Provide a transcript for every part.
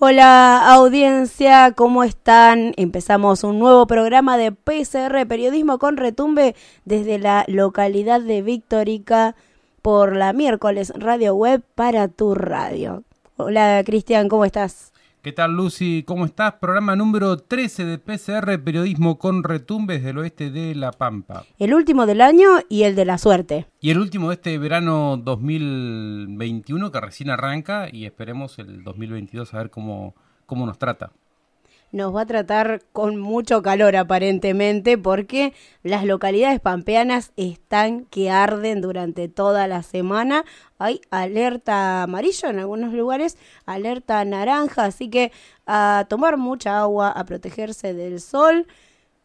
Hola audiencia, ¿cómo están? Empezamos un nuevo programa de PCR Periodismo con Retumbe desde la localidad de Victorica por la miércoles Radio Web para tu radio. Hola Cristian, ¿cómo estás? ¿Qué tal Lucy? ¿Cómo estás? Programa número 13 de PCR Periodismo con retumbes del oeste de La Pampa. El último del año y el de la suerte. Y el último de este verano 2021 que recién arranca y esperemos el 2022 a ver cómo, cómo nos trata nos va a tratar con mucho calor aparentemente porque las localidades pampeanas están que arden durante toda la semana. Hay alerta amarilla en algunos lugares, alerta naranja, así que a tomar mucha agua, a protegerse del sol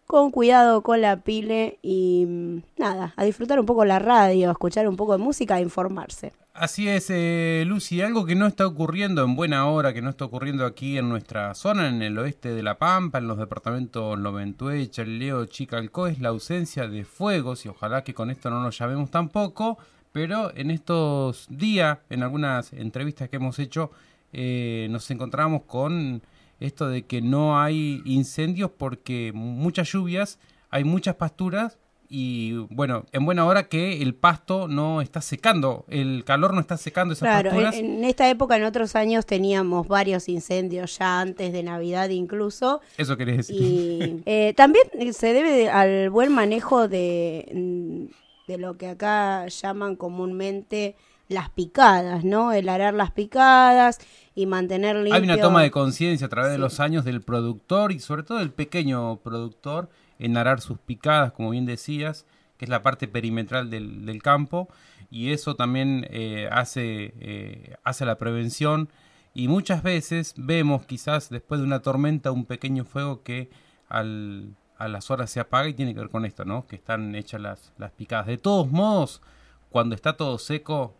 con cuidado con la pile y mm, nada, a disfrutar un poco la radio, a escuchar un poco de música, a informarse. Así es, eh, Lucy, algo que no está ocurriendo en buena hora, que no está ocurriendo aquí en nuestra zona, en el oeste de La Pampa, en los departamentos Loventue, Chaleo, Chicalco, es la ausencia de fuegos, y ojalá que con esto no nos llamemos tampoco, pero en estos días, en algunas entrevistas que hemos hecho, eh, nos encontramos con esto de que no hay incendios porque muchas lluvias, hay muchas pasturas y bueno, en buena hora que el pasto no está secando, el calor no está secando esas claro, pasturas. En, esta época, en otros años, teníamos varios incendios ya antes de Navidad incluso. Eso querés decir. Y eh, también se debe al buen manejo de, de lo que acá llaman comúnmente las picadas, ¿no? El arar las picadas y mantener limpio. Hay una toma de conciencia a través de los años del productor y sobre todo del pequeño productor en arar sus picadas, como bien decías, que es la parte perimetral del, campo y eso también eh, hace, eh, hace la prevención y muchas veces vemos quizás después de una tormenta un pequeño fuego que al, a las horas se apaga y tiene que ver con esto, ¿no? Que están hechas las, las picadas. De todos modos, cuando está todo seco,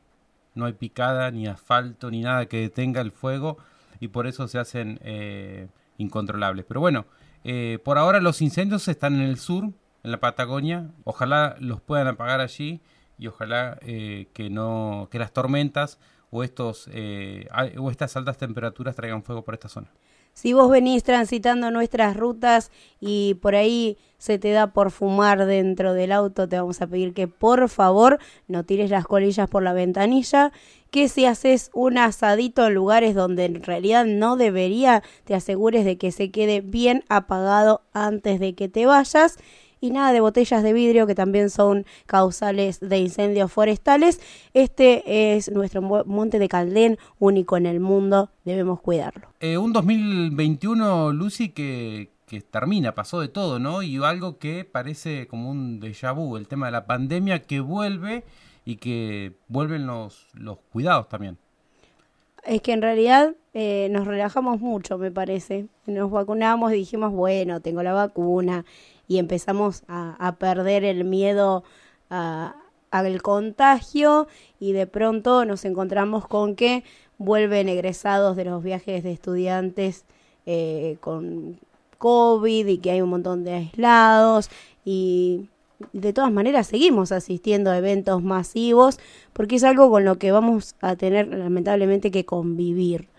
no hay picada, ni asfalto, ni nada que detenga el fuego y por eso se hacen eh, incontrolables. Pero bueno, eh, por ahora los incendios están en el sur, en la Patagonia. Ojalá los puedan apagar allí y ojalá eh, que no que las tormentas o estos o estas altas temperaturas traigan fuego por esta zona. Si vos venís transitando nuestras rutas y por ahí se te da por fumar dentro del auto, te vamos a pedir que por favor no tires las colillas por la ventanilla, que si haces un asadito en lugares donde en realidad no debería, te asegures de que se quede bien apagado antes de que te vayas y nada de botellas de vidrio que también son causales de incendios forestales. Este es nuestro monte de Caldén, único en el mundo, debemos cuidarlo. Eh, un 2021, Lucy, que, que termina, pasó de todo, ¿no? Y algo que parece como un déjà vu, el tema de la pandemia que vuelve y que vuelven los, los cuidados también. Es que en realidad eh, nos relajamos mucho, me parece. Nos vacunamos y dijimos, bueno, tengo la vacuna y empezamos a, perder el miedo al contagio y de pronto nos encontramos con que vuelven egresados de los viajes de estudiantes eh, con COVID y que hay un montón de aislados y de todas maneras seguimos asistiendo a eventos masivos porque es algo con lo que vamos a tener lamentablemente que convivir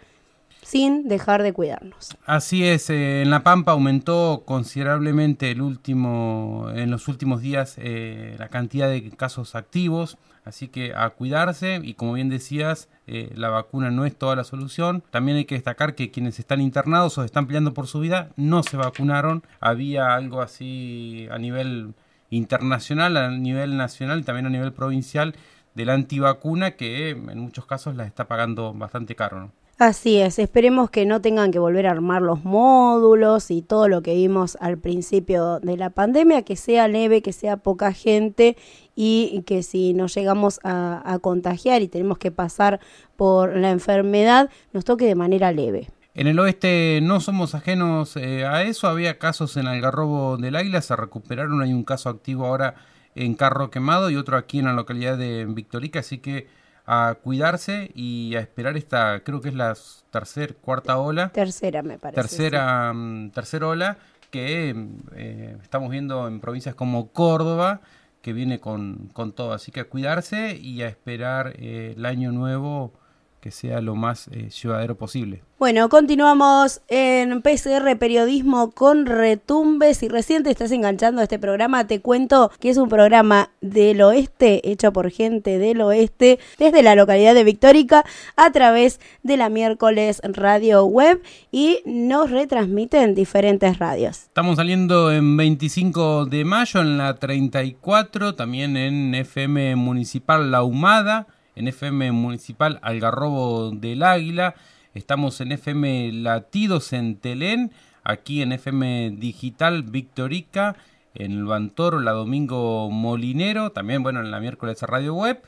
sin dejar de cuidarnos. Así es, eh, en La Pampa aumentó considerablemente el último, en los últimos días eh, la cantidad de casos activos, así que a cuidarse y como bien decías, eh, la vacuna no es toda la solución. También hay que destacar que quienes están internados o están peleando por su vida no se vacunaron. Había algo así a nivel internacional, a nivel nacional y también a nivel provincial de la antivacuna que en muchos casos la está pagando bastante caro. ¿no? Así es, esperemos que no tengan que volver a armar los módulos y todo lo que vimos al principio de la pandemia, que sea leve, que sea poca gente y que si nos llegamos a, contagiar y tenemos que pasar por la enfermedad, nos toque de manera leve. En el oeste no somos ajenos eh, a eso, había casos en Algarrobo del Águila, se recuperaron, hay un caso activo ahora en Carro Quemado y otro aquí en la localidad de Victorica, así que a cuidarse y a esperar esta, creo que es la tercera, cuarta ola. Tercera, me parece. Tercera, mm, tercera ola que eh, estamos viendo en provincias como Córdoba, que viene con, con todo. Así que a cuidarse y a esperar eh, el año nuevo que sea lo más eh, llevadero posible. Bueno, continuamos en PCR Periodismo con Retumbes. Si recién te estás enganchando a este programa, te cuento que es un programa del oeste, hecho por gente del oeste, desde la localidad de Victórica, a través de la miércoles radio web y nos retransmiten diferentes radios. Estamos saliendo en 25 de mayo en la 34, también en FM Municipal La Humada en FM Municipal Algarrobo del Águila, estamos en FM Latidos en Telén, aquí en FM Digital Victorica, en el Bantoro, la Domingo Molinero, también bueno en la miércoles Radio Web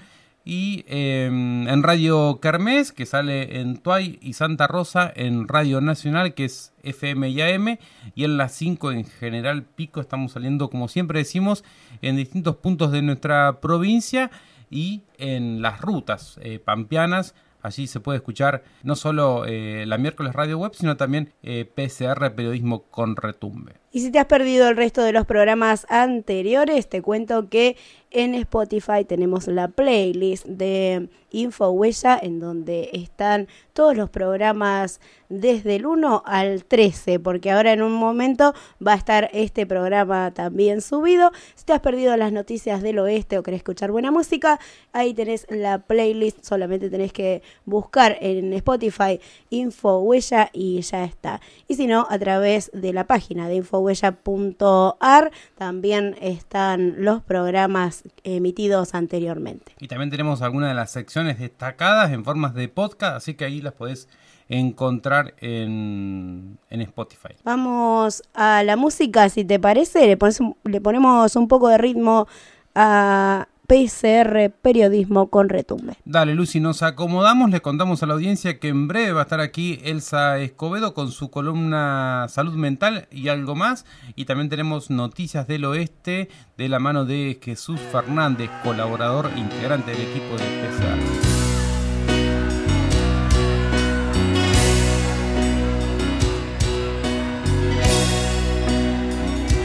y em, en Radio Kermés, que sale en Tuay y Santa Rosa, en Radio Nacional, que es FM y AM, y en las 5 en General Pico estamos saliendo, como siempre decimos, en distintos puntos de nuestra provincia y en las rutas eh, pampeanas. Allí se puede escuchar no solo eh, la miércoles radio web, sino también eh, PCR Periodismo con Retumbe. Y si te has perdido el resto de los programas anteriores, te cuento que en Spotify tenemos la playlist de InfoHuella en donde están todos los programas desde el 1 al 13, porque ahora en un momento va a estar este programa también subido. Si te has perdido las noticias del oeste o querés escuchar buena música, ahí tenés la playlist, solamente tenés que buscar en Spotify InfoHuella y ya está. Y si no, a través de la página de infohuella.ar también están los programas emitidos anteriormente. Y también tenemos algunas de las secciones destacadas en formas de podcast, así que ahí las podés encontrar en, Spotify. Vamos a la música, si te parece, le, le ponemos un poco de ritmo a PCR Periodismo con Retumbe. Dale, Lucy, nos acomodamos, le contamos a la audiencia que en breve va a estar aquí Elsa Escobedo con su columna Salud Mental y algo más. Y también tenemos noticias del oeste de la mano de Jesús Fernández, colaborador integrante del equipo de PCR.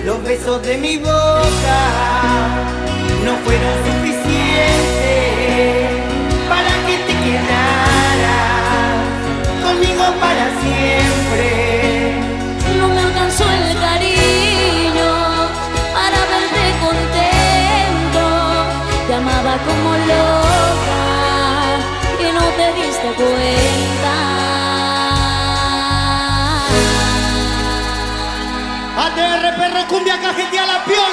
Los besos de mi boca no fueron suficientes para que te quedaras conmigo para siempre. No me alcanzó el cariño para verte contento. Te amaba como loca y no te diste cuenta. ATR perro cumbia cajetea la piola,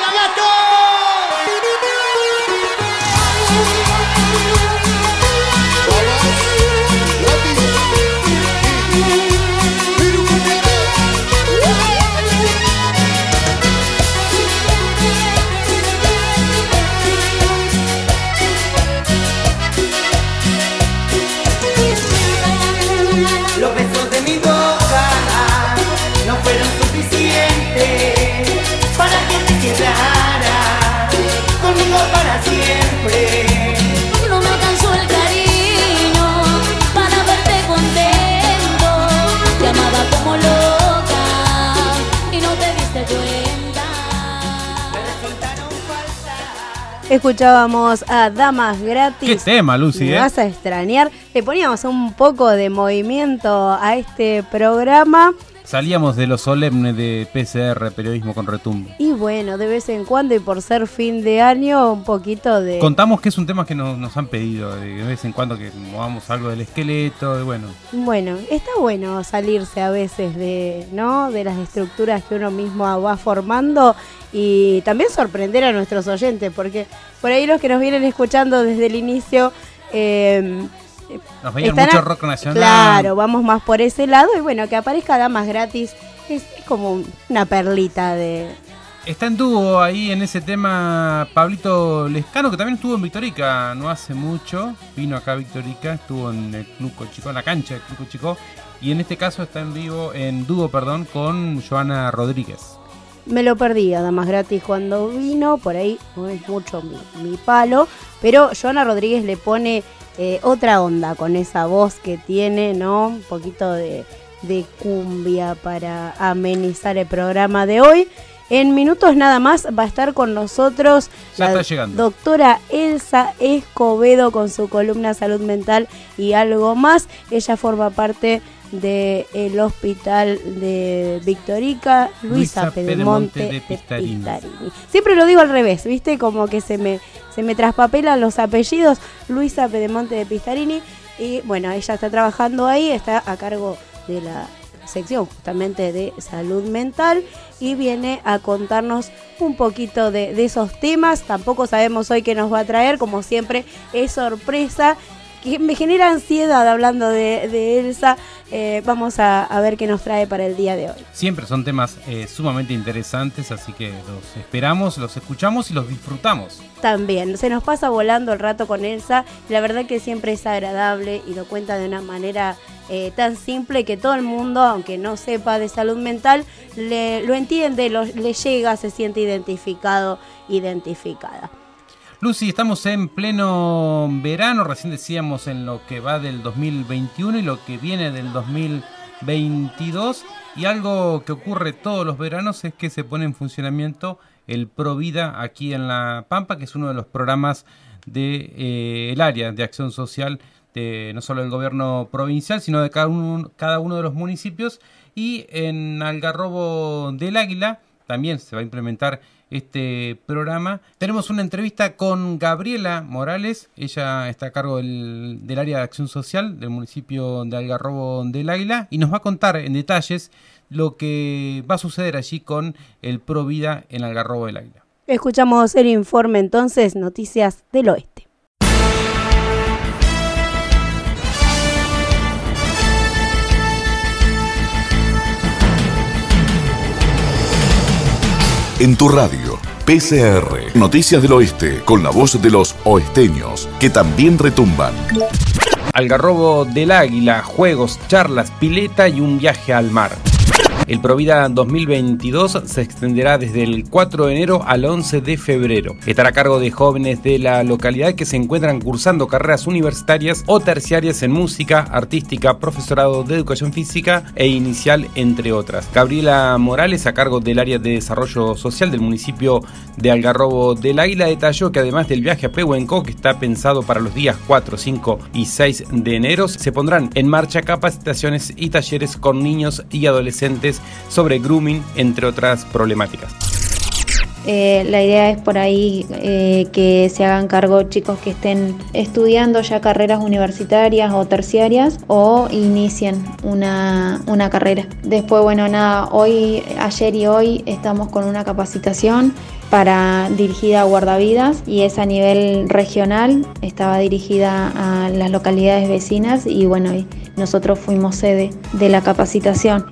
Escuchábamos a Damas Gratis. Qué tema, Lucy, Me ¿eh? vas a extrañar. Le poníamos un poco de movimiento a este programa. Salíamos de lo solemne de PCR, periodismo con retumbo. Y bueno, de vez en cuando y por ser fin de año, un poquito de... Contamos que es un tema que nos, han pedido, de vez en cuando que movamos algo del esqueleto, y bueno. Bueno, está bueno salirse a veces de, ¿no? De las estructuras que uno mismo va formando y también sorprender a nuestros oyentes, porque por ahí los que nos vienen escuchando desde el inicio... Eh, Nos venía están mucho a- rock nacional. Claro, vamos más por ese lado y bueno, que aparezca Damas Gratis es, es como una perlita de... Está en dúo ahí en ese tema Pablito Lescano, que también estuvo en Victorica no hace mucho. Vino acá a Victorica, estuvo en el Club Cochico, en la cancha del Club Cochico. Y en este caso está en vivo, en dúo, perdón, con Joana Rodríguez. Me lo perdí a Damas Gratis cuando vino, por ahí no es mucho mi, mi palo, pero Joana Rodríguez le pone eh, otra onda con esa voz que tiene, ¿no? Un poquito de, de cumbia para amenizar el programa de hoy. En minutos nada más va a estar con nosotros Ya la doctora Elsa Escobedo con su columna Salud Mental y algo más. Ella forma parte del hospital de Victorica, Luisa, Luisa Pedemonte, Pedemonte de. Pistarini. Siempre lo digo al revés, ¿viste? Como que se me, se me traspapelan los apellidos. Luisa Pedemonte de Pistarini. Y bueno, ella está trabajando ahí, está a cargo de la sección justamente de salud mental y viene a contarnos un poquito de, de esos temas. Tampoco sabemos hoy qué nos va a traer, como siempre es sorpresa. Que me genera ansiedad hablando de, de Elsa. Eh, vamos a, a ver qué nos trae para el día de hoy. Siempre son temas eh, sumamente interesantes, así que los esperamos, los escuchamos y los disfrutamos. También, se nos pasa volando el rato con Elsa. La verdad que siempre es agradable y lo cuenta de una manera eh, tan simple que todo el mundo, aunque no sepa de salud mental, le, lo entiende, lo- le llega, se siente identificado, identificada. Lucy, estamos en pleno verano, recién decíamos en lo que va del 2021 y lo que viene del 2022. Y algo que ocurre todos los veranos es que se pone en funcionamiento el Provida aquí en La Pampa, que es uno de los programas del área de acción social de no solo del gobierno provincial, sino de cada uno, cada uno de los municipios. Y en Algarrobo del Águila también se va a implementar este programa. Tenemos una entrevista con Gabriela Morales, ella está a cargo del, del área de acción social del municipio de Algarrobo del Águila y nos va a contar en detalles lo que va a suceder allí con el Provida en Algarrobo del Águila. Escuchamos el informe entonces, Noticias del Oeste. En tu radio, PCR, Noticias del Oeste, con la voz de los oesteños, que también retumban. Algarrobo del Águila, juegos, charlas, pileta y un viaje al mar. El Provida 2022 se extenderá desde el 4 de enero al 11 de febrero. Estará a cargo de jóvenes de la localidad que se encuentran cursando carreras universitarias o terciarias en música, artística, profesorado de educación física e inicial, entre otras. Gabriela Morales, a cargo del área de desarrollo social del municipio de Algarrobo del Águila, detalló que además del viaje a Pehuenco, que está pensado para los días 4, 5 y 6 de enero, se pondrán en marcha capacitaciones y talleres con niños y adolescentes sobre grooming, entre otras problemáticas. Eh, la idea es por ahí eh, que se hagan cargo chicos que estén estudiando ya carreras universitarias o terciarias o inicien una, una carrera. Después, bueno, nada, hoy, ayer y hoy estamos con una capacitación para dirigida a guardavidas y es a nivel regional, estaba dirigida a las localidades vecinas y bueno, nosotros fuimos sede de la capacitación.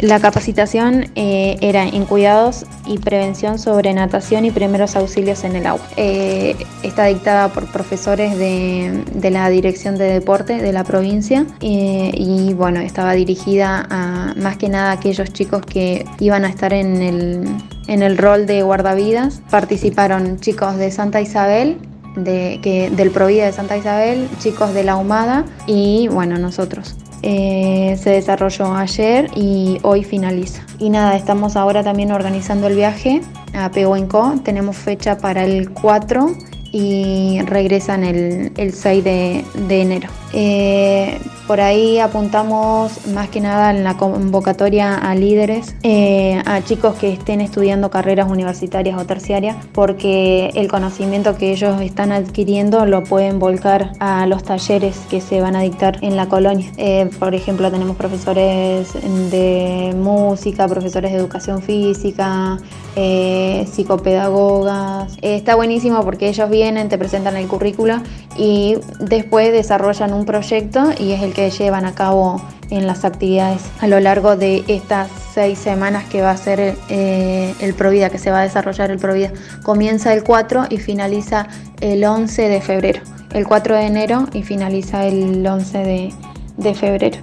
La capacitación eh, era en cuidados y prevención sobre natación y primeros auxilios en el agua. Eh, está dictada por profesores de, la Dirección de Deporte de la provincia eh, y bueno, estaba dirigida a más que nada a aquellos chicos que iban a estar en el, en el rol de guardavidas. Participaron chicos de Santa Isabel, del Provida de Santa Isabel, chicos de la Humada y bueno, nosotros. Eh, se desarrolló ayer y hoy finaliza. Y nada, estamos ahora también organizando el viaje a Pehuenco. Tenemos fecha para el 4 y regresan el, el 6 de, de enero. Eh, por ahí apuntamos más que nada en la convocatoria a líderes, eh, a chicos que estén estudiando carreras universitarias o terciarias, porque el conocimiento que ellos están adquiriendo lo pueden volcar a los talleres que se van a dictar en la colonia. Eh, por ejemplo, tenemos profesores de música, profesores de educación física, eh, psicopedagogas. está buenísimo porque ellos vienen, te presentan el currículo y después desarrollan un proyecto y es el que llevan a cabo en las actividades a lo largo de estas seis semanas que va a ser eh, el Provida, que se va a desarrollar el Provida. Comienza el 4 y finaliza el 11 de febrero. El 4 de enero y finaliza el 11 de, de febrero.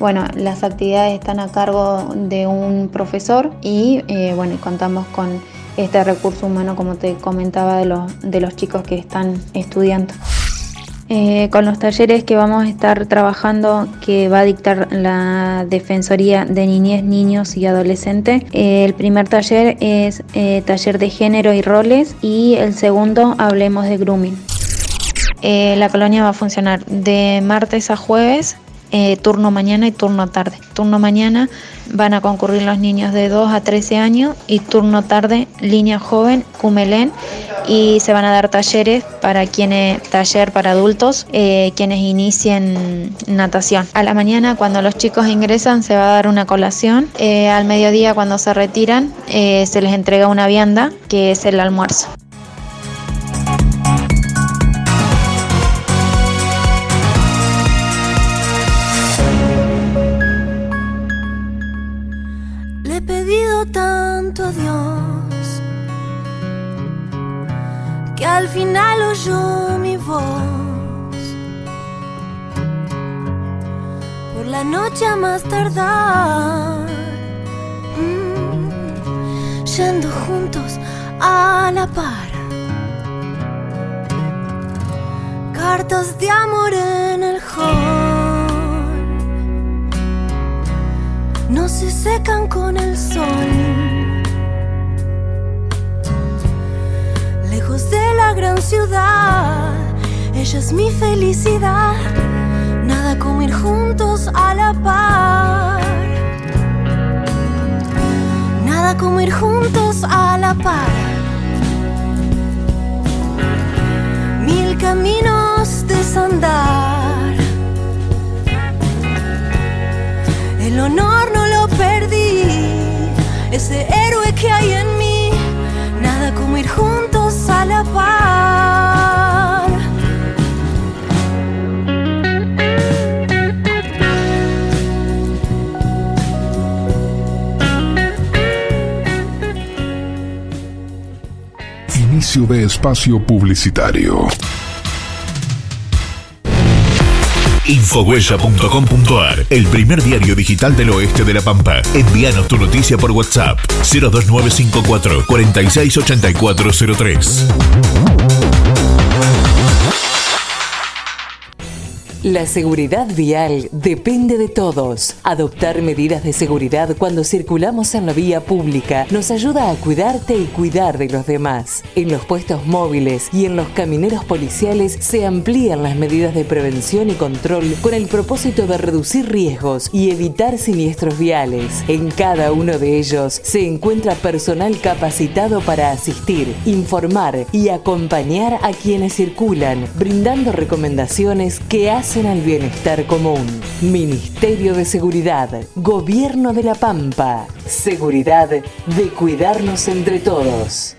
Bueno, las actividades están a cargo de un profesor y eh, bueno, contamos con este recurso humano, como te comentaba, de los, de los chicos que están estudiando. Eh, con los talleres que vamos a estar trabajando que va a dictar la Defensoría de Niñez, Niños y Adolescentes. Eh, el primer taller es taller de género y roles y el segundo hablemos de grooming. la colonia va a funcionar de martes a jueves eh, turno mañana y turno tarde. Turno mañana van a concurrir los niños de 2 a 13 años y turno tarde línea joven, Cumelén y se van a dar talleres para quienes, taller para adultos, eh, quienes inicien natación. A la mañana cuando los chicos ingresan se va a dar una colación, eh, al mediodía cuando se retiran se les entrega una vianda que es el almuerzo. Al final oyó mi voz. Por la noche a más tardar, mm, yendo juntos a la par. Cartas de amor en el hall no se secan con el sol. De la gran ciudad. Ella es mi felicidad. Nada como ir juntos a la par. Nada como ir juntos a la par. Mil caminos desandar. El honor no lo perdí. Ese héroe que hay en mí. Inicio de espacio publicitario. Infohuella.com.ar, el primer diario digital del oeste de La Pampa. Envíanos tu noticia por WhatsApp 02954 468403. La seguridad vial depende de todos. Adoptar medidas de seguridad cuando circulamos en la vía pública nos ayuda a cuidarte y cuidar de los demás. En los puestos móviles y en los camineros policiales se amplían las medidas de prevención y control con el propósito de reducir riesgos y evitar siniestros viales. En cada uno de ellos se encuentra personal capacitado para asistir, informar y acompañar a quienes circulan, brindando recomendaciones que hacen al bienestar común. Ministerio de Seguridad, Gobierno de la Pampa. Seguridad de cuidarnos entre todos.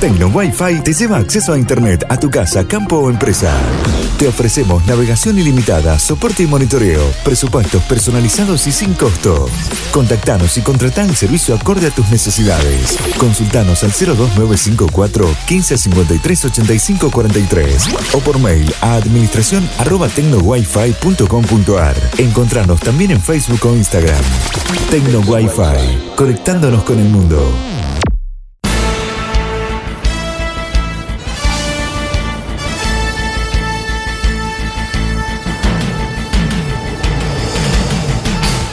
Tecno Wi-Fi te lleva acceso a Internet a tu casa, campo o empresa. Te ofrecemos navegación ilimitada, soporte y monitoreo, presupuestos personalizados y sin costo. Contactanos y contratá el servicio acorde a tus necesidades. Consultanos al 02954 1553 85 43 o por mail a administración arroba tecnowifi.com.ar. Encontranos también en Facebook o Instagram. Tecno Wi-Fi, conectándonos con el mundo.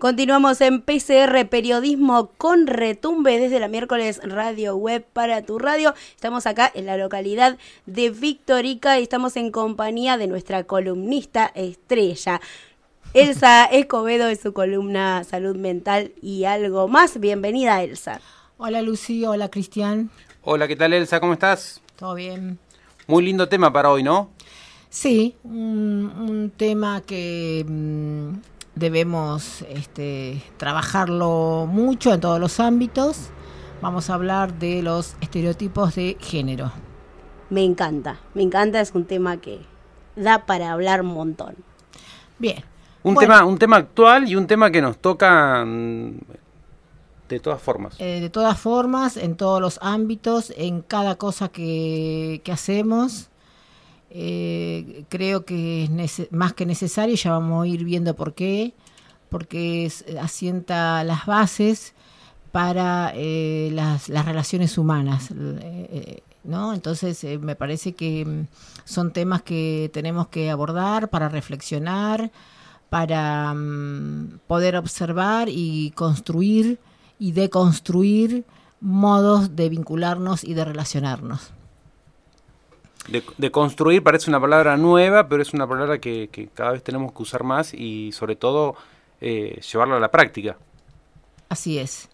Continuamos en PCR Periodismo con Retumbe desde la miércoles Radio Web para tu radio. Estamos acá en la localidad de Victorica y estamos en compañía de nuestra columnista estrella. Elsa Escobedo de su columna Salud Mental y algo más. Bienvenida, Elsa. Hola, Lucy. Hola, Cristian. Hola, ¿qué tal, Elsa? ¿Cómo estás? ¿Todo bien? Muy lindo tema para hoy, ¿no? Sí, un, un tema que mm, debemos este, trabajarlo mucho en todos los ámbitos. Vamos a hablar de los estereotipos de género. Me encanta, me encanta, es un tema que da para hablar un montón. Bien. Un, Bueno. tema, un tema actual y un tema que nos toca mm, de todas formas. Eh, de todas formas, en todos los ámbitos, en cada cosa que, que hacemos, eh, creo que es más que necesario, ya vamos a ir viendo por qué, porque es- asienta las bases para eh, las, relaciones humanas. eh, eh, ¿No? Entonces eh, me parece que mm, son temas que tenemos que abordar para reflexionar, para mm, poder observar y construir y deconstruir modos de vincularnos y de relacionarnos. De, construir parece una palabra nueva, pero es una palabra que, cada vez tenemos que usar más y sobre todo eh, llevarla a la práctica. Así es.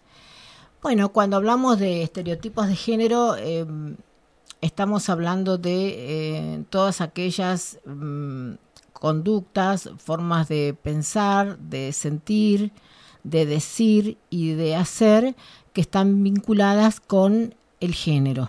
Bueno, cuando hablamos de estereotipos de género, eh, estamos hablando de eh, todas aquellas mm, conductas, formas de pensar, de sentir, de decir y de hacer que están vinculadas con el género.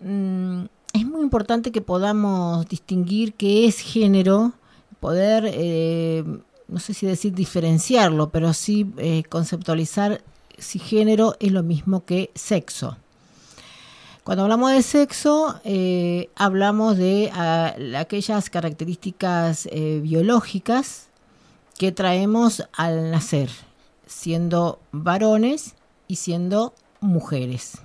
Mm, es muy importante que podamos distinguir qué es género, poder, eh, no sé si decir diferenciarlo, pero sí eh, conceptualizar si género es lo mismo que sexo. Cuando hablamos de sexo, eh, hablamos de ah, aquellas características biológicas que traemos al nacer, siendo varones y siendo mujeres.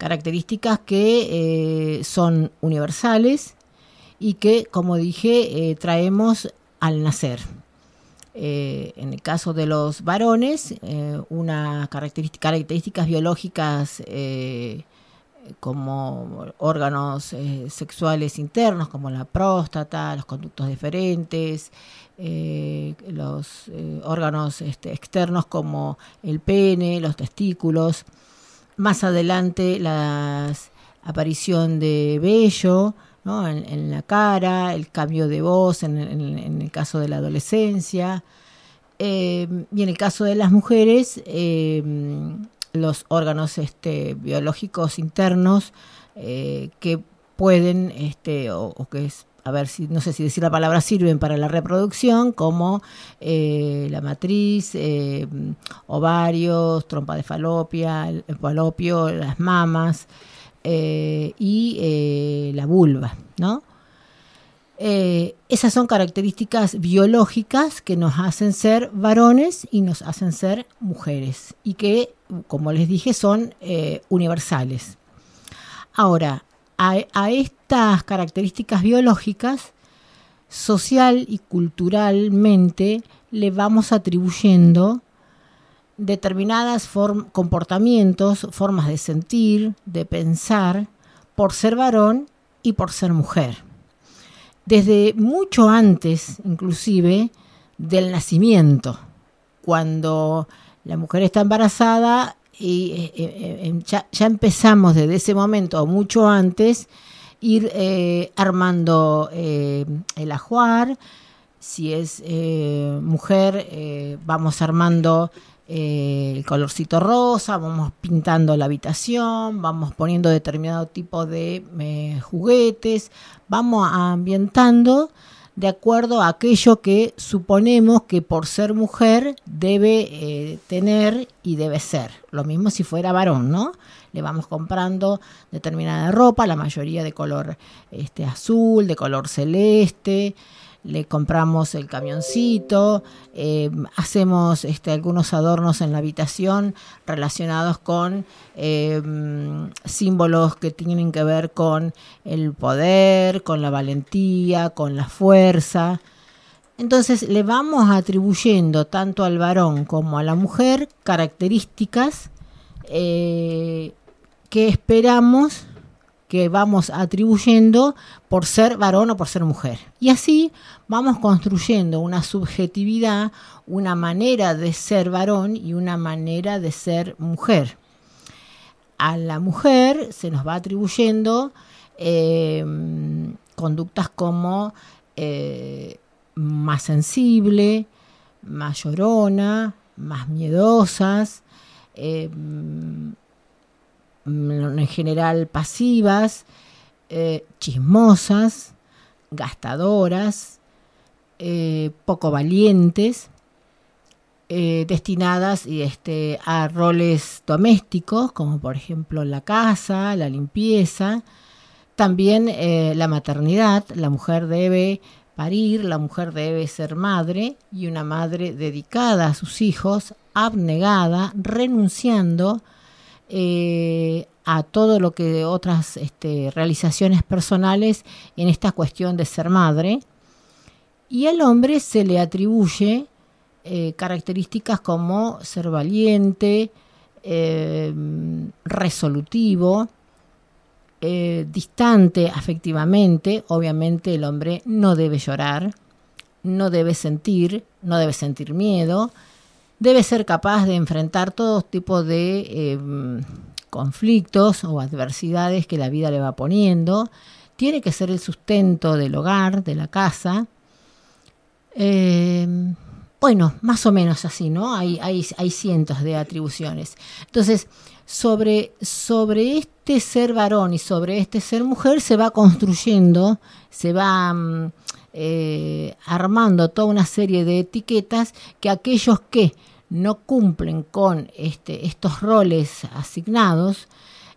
Características que eh, son universales y que, como dije, eh, traemos al nacer. Eh, en el caso de los varones, unas características biológicas como órganos sexuales internos, como la próstata, los conductos deferentes, los órganos este, externos como el pene, los testículos. Más adelante, la aparición de vello ¿no? en, la cara, el cambio de voz en, el caso de la adolescencia. Eh, y en el caso de las mujeres, eh, los órganos este, biológicos internos eh, que pueden, este, o, o que es, a ver si, no sé si decir la palabra, sirven para la reproducción, como eh, la matriz, eh, ovarios, trompa de falopia, falopio, las mamas eh, y la vulva, ¿no? Esas son características biológicas que nos hacen ser varones y nos hacen ser mujeres y que, como les dije, son universales. Ahora, a, a estas características biológicas, social y culturalmente le vamos atribuyendo determinados comportamientos, formas de sentir, de pensar, por ser varón y por ser mujer. Desde mucho antes, inclusive, del nacimiento, cuando la mujer está embarazada y eh, eh, eh, ya, ya empezamos desde ese momento o mucho antes ir eh, armando eh, el ajuar, si es eh, mujer eh, vamos armando eh, el colorcito rosa, vamos pintando la habitación, vamos poniendo determinado tipo de juguetes, vamos ambientando de acuerdo a aquello que suponemos que por ser mujer debe eh, tener y debe ser. Lo mismo si fuera varón, ¿no? Le vamos comprando determinada ropa, la mayoría de color este, azul, de color celeste, le compramos el camioncito, eh, hacemos este, algunos adornos en la habitación relacionados con eh, símbolos que tienen que ver con el poder, con la valentía, con la fuerza. Entonces le vamos atribuyendo tanto al varón como a la mujer características eh, que esperamos que vamos atribuyendo por ser varón o por ser mujer. Y así vamos construyendo una subjetividad, una manera de ser varón y una manera de ser mujer. A la mujer se nos va atribuyendo eh, conductas como eh, más sensible, más llorona, más miedosas, eh, en general pasivas, eh, chismosas, gastadoras, eh, poco valientes, eh, destinadas este, a roles domésticos, como por ejemplo la casa, la limpieza, también la maternidad, la mujer debe parir, la mujer debe ser madre y una madre dedicada a sus hijos, abnegada, renunciando eh, a todo lo que otras este, realizaciones personales en esta cuestión de ser madre. Y al hombre se le atribuye eh, características como ser valiente, eh, resolutivo, distante afectivamente. Obviamente el hombre no debe llorar, no debe sentir, no debe sentir miedo, debe ser capaz de enfrentar todo tipo de em, conflictos o adversidades que la vida le va poniendo, tiene que ser el sustento del hogar, de la casa. Em, bueno, más o menos así, ¿no? Hay, hay, cientos de atribuciones. Entonces, sobre, sobre este ser varón y sobre este ser mujer se va construyendo, se va mm, eh, armando toda una serie de etiquetas que aquellos que no cumplen con este, estos roles asignados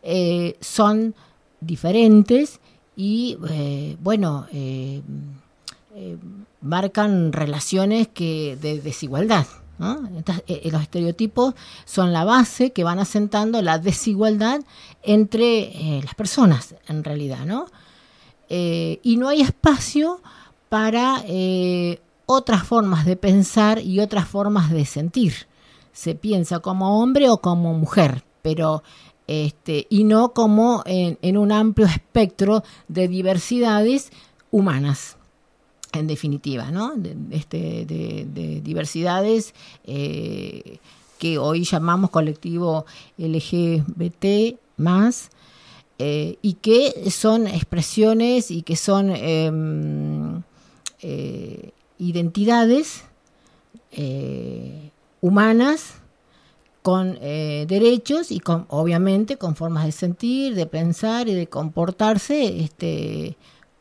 eh, son diferentes y, eh, bueno, eh, marcan relaciones que de desigualdad. los estereotipos son la base que van asentando la desigualdad entre las personas, en realidad, ¿no? y no hay espacio para otras formas de pensar y otras formas de sentir. Se piensa como hombre o como mujer, pero este, y no como en, un amplio espectro de diversidades humanas, en definitiva, ¿no? De, este, de, diversidades eh, que hoy llamamos colectivo LGBT más. Eh, y que son expresiones y que son em, eh, identidades eh, humanas con eh, derechos y con obviamente con formas de sentir, de pensar y de comportarse este,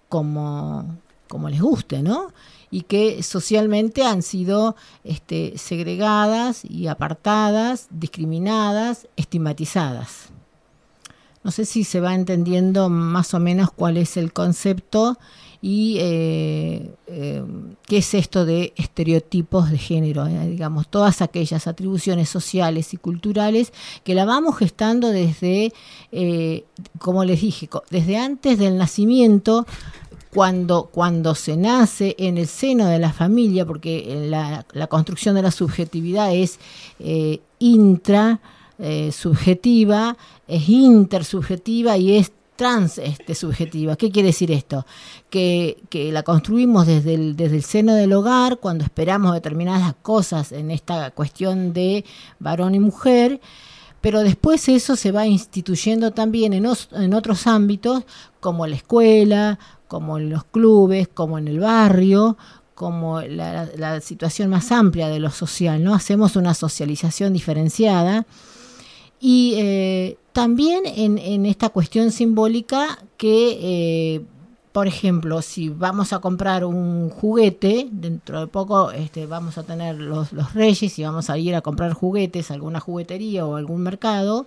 como, les guste, ¿no? Y que socialmente han sido este, segregadas y apartadas, discriminadas, estigmatizadas. No sé si se va entendiendo más o menos cuál es el concepto y eh, eh, qué es esto de estereotipos de género, eh, digamos, todas aquellas atribuciones sociales y culturales que la vamos gestando desde, como les dije, desde antes del nacimiento, cuando, cuando se nace en el seno de la familia, porque la, la construcción de la subjetividad es intra subjetiva, es intersubjetiva y es trans este, subjetiva. ¿Qué quiere decir esto? Que, la construimos desde el, desde el seno del hogar, cuando esperamos determinadas cosas en esta cuestión de varón y mujer, pero después eso se va instituyendo también en, otros ámbitos, como la escuela, como en los clubes, como en el barrio, como la, la situación más amplia de lo social, ¿no? Hacemos una socialización diferenciada y eh, también en, esta cuestión simbólica que, eh, por ejemplo, si vamos a comprar un juguete, dentro de poco este, vamos a tener los, los reyes y vamos a ir a comprar juguetes a alguna juguetería o algún mercado,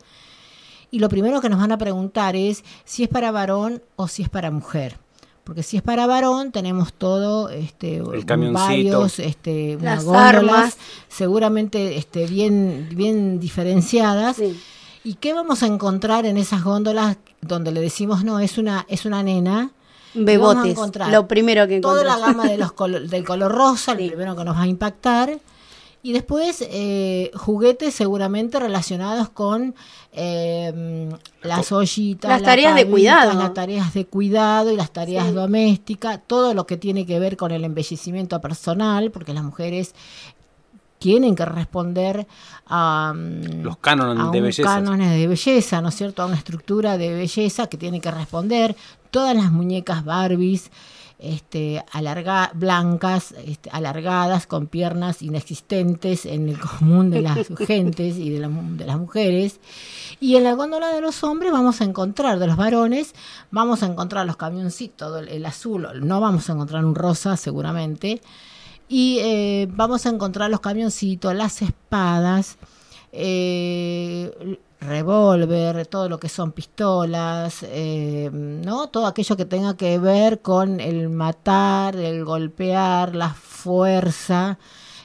y lo primero que nos van a preguntar es si es para varón o si es para mujer. Porque si es para varón tenemos todo este varios este Las armas. seguramente este bien bien diferenciadas y qué vamos a encontrar en esas góndolas donde le decimos no es una es una nena Bebotes, lo primero que Toda la gama de los colo- del color rosa, el primero que nos va a impactar. Y después eh, juguetes seguramente relacionados con eh, las ollitas, Las la tareas de cuidado. las tareas de cuidado y las tareas domésticas, todo lo que tiene que ver con el embellecimiento personal, porque las mujeres tienen que responder a mm, Los cánones a de belleza. cánones de belleza, ¿no es cierto? A una estructura de belleza que tiene que responder. Todas las muñecas Barbies este, alarga, blancas, este, alargadas, con piernas inexistentes en el común de las gentes y de, la de las mujeres. Y en la góndola de los hombres vamos a encontrar, de los varones, vamos a encontrar los camioncitos, el, el azul, no vamos a encontrar un rosa seguramente. Y eh, vamos a encontrar los camioncitos, las espadas, eh, revólver, todo lo que son pistolas, eh, ¿no? Todo aquello que tenga que ver con el matar, el golpear, la fuerza,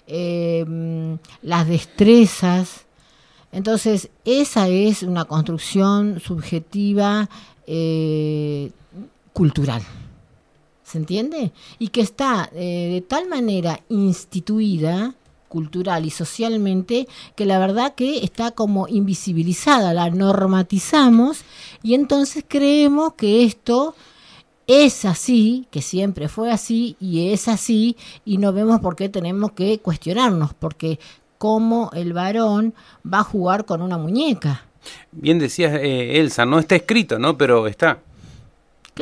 eh, las destrezas. Entonces, esa es una construcción subjetiva cultural. ¿Se entiende? Y que está eh, de tal manera instituida cultural y socialmente que la verdad que está como invisibilizada, la normatizamos y entonces creemos que esto es así, que siempre fue así y es así y no vemos por qué tenemos que cuestionarnos, porque cómo el varón va a jugar con una muñeca. Bien decías, eh, Elsa, no está escrito, ¿no? Pero está.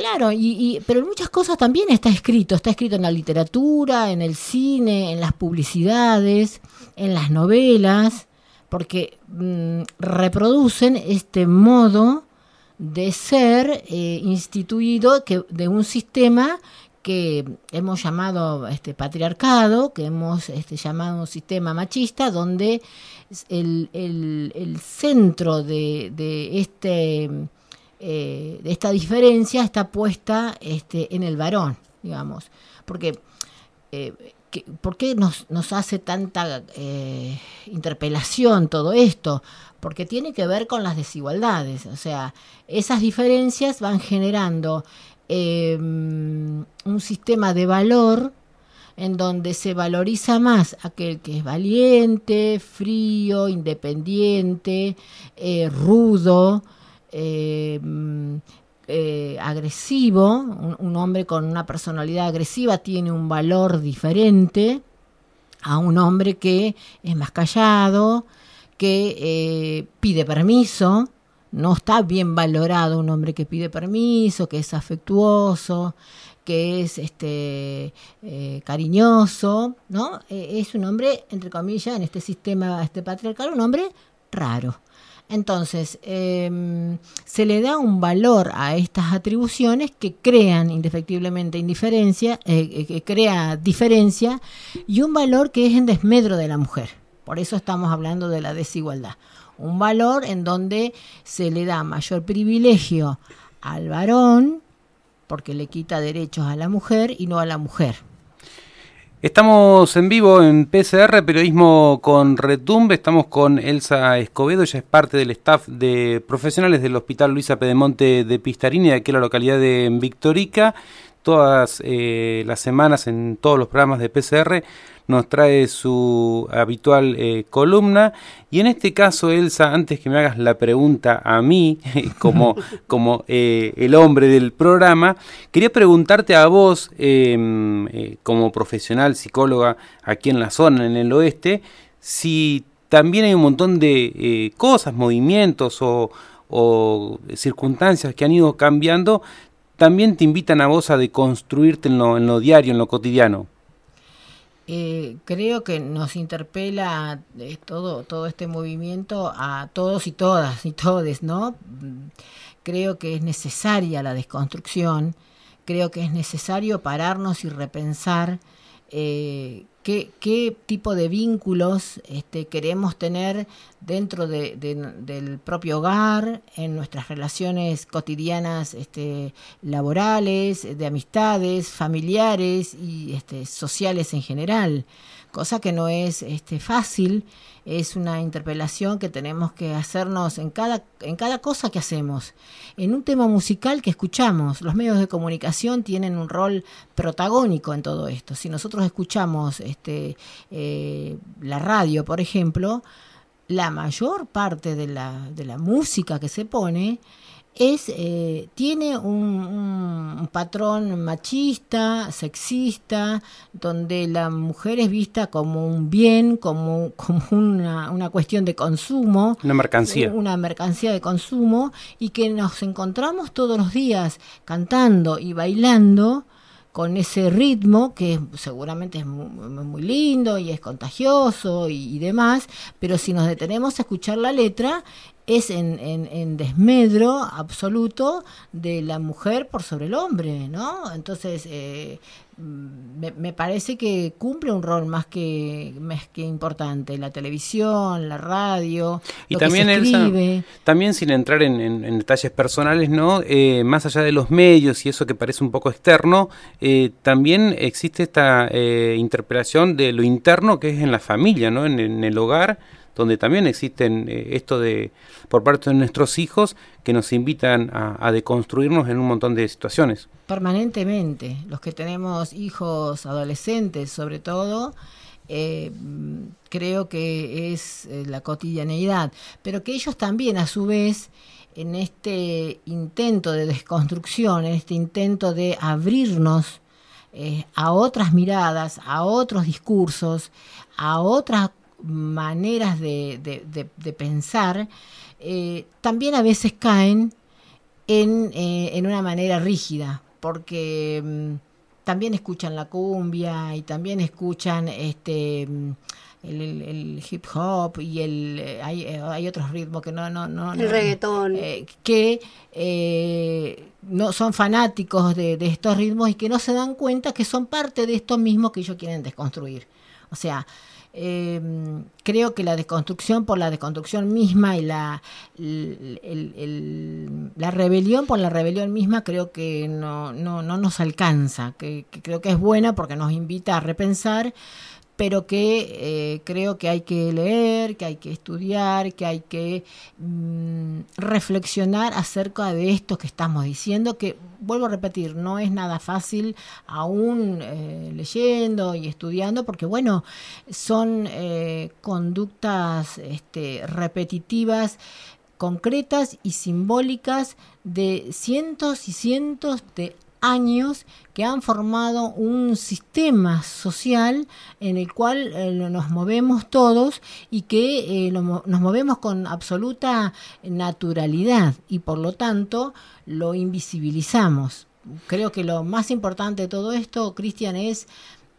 Claro, y, y- pero muchas cosas también está escrito, está escrito en la literatura, en el cine, en las publicidades, en las novelas, porque mm, reproducen este modo de ser eh, instituido que, de un sistema que hemos llamado este patriarcado, que hemos este, llamado un sistema machista, donde el, el- centro de este eh, esta diferencia está puesta este, en el varón, digamos. Porque, eh, ¿por qué nos, hace tanta eh, interpelación todo esto? Porque tiene que ver con las desigualdades. O sea, esas diferencias van generando eh, un sistema de valor en donde se valoriza más aquel que es valiente, frío, independiente, eh, rudo, eh, mm, eh, agresivo, un, hombre con una personalidad agresiva tiene un valor diferente a un hombre que es más callado, que eh, pide permiso, no está bien valorado un hombre que pide permiso, que es afectuoso, que es este cariñoso, ¿no? Es un hombre, entre comillas, en este sistema este patriarcal, un hombre raro. Entonces, em, se le da un valor a estas atribuciones que crean indefectiblemente indiferencia, eh, eh, que crea diferencia y un valor que es en desmedro de la mujer. Por eso estamos hablando de la desigualdad. Un valor en donde se le da mayor privilegio al varón porque le quita derechos a la mujer y no a la mujer. Estamos en vivo en PCR, Periodismo con Retumbe. Estamos con Elsa Escobedo, ella es parte del staff de profesionales del Hospital Luisa Pedemonte de Pistarini, de aquí a la localidad de Victorica. Todas eh, las semanas en todos los programas de PCR nos trae su habitual eh, columna. Y en este caso, Elsa, antes que me hagas la pregunta a mí, como, como eh, el hombre del programa, quería preguntarte a vos, eh, eh, como profesional psicóloga aquí en la zona, en el oeste, si también hay un montón de eh, cosas, movimientos o, o circunstancias que han ido cambiando, también te invitan a vos a deconstruirte en lo, en lo diario, en lo cotidiano. Eh, creo que nos interpela eh, todo, todo este movimiento a todos y todas y todes, ¿no? Creo que es necesaria la desconstrucción, creo que es necesario pararnos y repensar eh, qué, tipo de vínculos este, queremos tener dentro de- de- del propio hogar, en nuestras relaciones cotidianas este, laborales, de amistades, familiares y este, sociales en general, cosa que no es este, fácil es una interpelación que tenemos que hacernos en cada, en cada cosa que hacemos. En un tema musical que escuchamos, los medios de comunicación tienen un rol protagónico en todo esto. Si nosotros escuchamos este, eh, la radio, por ejemplo, la mayor parte de la, de la música que se pone es eh, tiene un, patrón machista, sexista, donde la mujer es vista como un bien, como, como una, una cuestión de consumo. Una mercancía. Una mercancía de consumo y que nos encontramos todos los días cantando y bailando con ese ritmo que seguramente es muy, lindo y es contagioso y, demás, pero si nos detenemos a escuchar la letra, es en, en, desmedro absoluto de la mujer por sobre el hombre, ¿no? Entonces, eh, me, me, parece que cumple un rol más que, más que importante, la televisión, la radio, y también también sin entrar en, detalles personales, ¿no? Eh, más allá de los medios y eso que parece un poco externo, eh, también existe esta interpretación de lo interno que es en la familia, ¿no? en el hogar donde también existen eh, esto de por parte de nuestros hijos que nos invitan a, deconstruirnos en un montón de situaciones. Permanentemente, los que tenemos hijos adolescentes sobre todo, eh, creo que es eh, la cotidianeidad, pero que ellos también a su vez en este intento de desconstrucción, en este intento de abrirnos a otras miradas, a otros discursos, a otras maneras de, de, pensar, eh, también a veces caen en, eh, en una manera rígida, porque mm, también escuchan la cumbia y también escuchan este mm, el, hip hop y el eh, hay, hay, otros ritmos que no no no el reggaetón. que no son fanáticos de, de, estos ritmos y que no se dan cuenta que son parte de esto mismo que ellos quieren desconstruir. O sea eh, creo que la desconstrucción por la desconstrucción misma y la, la rebelión por la rebelión misma creo que no, no, no nos alcanza, que creo que es buena porque nos invita a repensar pero que eh, creo que hay que leer, que hay que estudiar, que hay que mm, reflexionar acerca de esto que estamos diciendo, que vuelvo a repetir, no es nada fácil aún eh, leyendo y estudiando, porque bueno, son eh, conductas este, repetitivas concretas y simbólicas de cientos y cientos de años que han formado un sistema social en el cual eh, nos movemos todos y que eh, nos movemos con absoluta naturalidad y por lo tanto lo invisibilizamos. Creo que lo más importante de todo esto, Cristian, es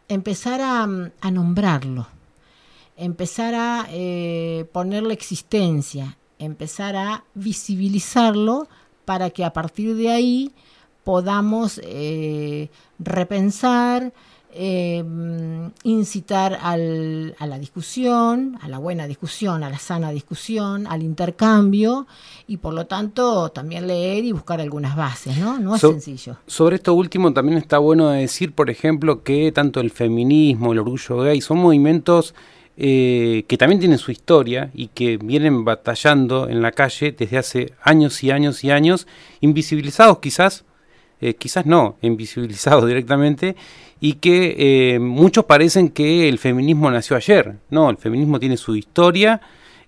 empezar a, nombrarlo, empezar a eh, ponerle existencia, empezar a visibilizarlo para que a partir de ahí podamos eh, repensar, eh, incitar al, a la discusión, a la buena discusión, a la sana discusión, al intercambio y por lo tanto también leer y buscar algunas bases, ¿no? No es sencillo. Sobre esto último también está bueno decir, por ejemplo, que tanto el feminismo, el orgullo gay son movimientos eh, que también tienen su historia y que vienen batallando en la calle desde hace años y años y años, invisibilizados quizás eh, quizás no, invisibilizados directamente, y que eh, muchos parecen que el feminismo nació ayer. No, el feminismo tiene su historia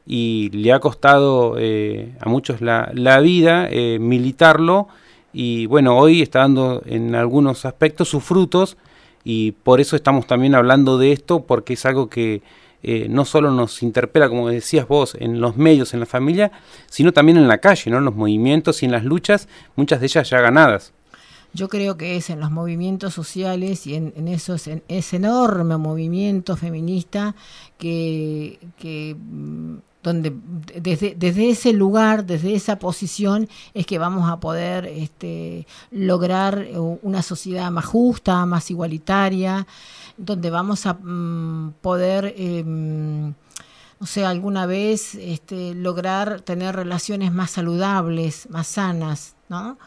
y le ha costado eh, a muchos la, la vida militarlo y bueno, hoy está dando en algunos aspectos sus frutos y por eso estamos también hablando de esto porque es algo que no solo nos interpela, como decías vos, en los medios, en la familia, sino también en la calle, ¿no? en los movimientos y en las luchas, muchas de ellas ya ganadas. Yo creo que es en los movimientos sociales y en, esos, en ese enorme movimiento feminista que, mm, donde desde, desde ese lugar, desde esa posición, es que vamos a poder este, lograr una sociedad más justa, más igualitaria, donde vamos a mm, poder, eh, no sé, alguna vez este, lograr tener relaciones más saludables, más sanas, ¿no?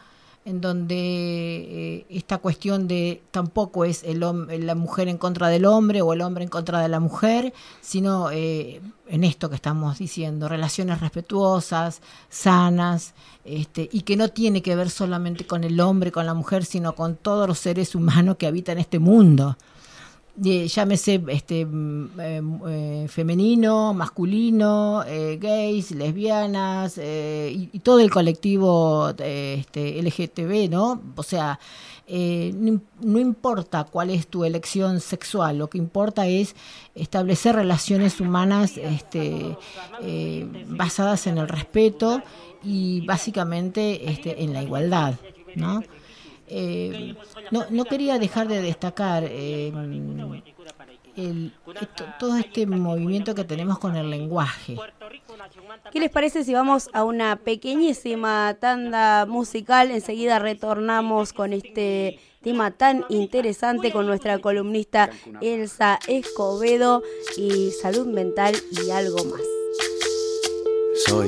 En donde eh, esta cuestión de tampoco es el la mujer en contra del hombre o el hombre en contra de la mujer, sino eh, en esto que estamos diciendo, relaciones respetuosas, sanas, este, y que no tiene que ver solamente con el hombre, con la mujer, sino con todos los seres humanos que habitan este mundo llámese este mm, eh, eh, femenino, masculino, eh, gays, lesbianas y, todo el colectivo este, LGTB, ¿no? O sea, no, importa cuál es tu elección sexual, lo que importa es establecer relaciones humanas este, basadas en el respeto y básicamente este, en la igualdad, ¿no? Eh, no, no quería dejar de destacar eh, el, todo este movimiento que tenemos con el lenguaje. ¿Qué les parece si vamos a una pequeñísima tanda musical? Enseguida retornamos con este tema tan interesante con nuestra columnista Elsa Escobedo y salud mental y algo más. Soy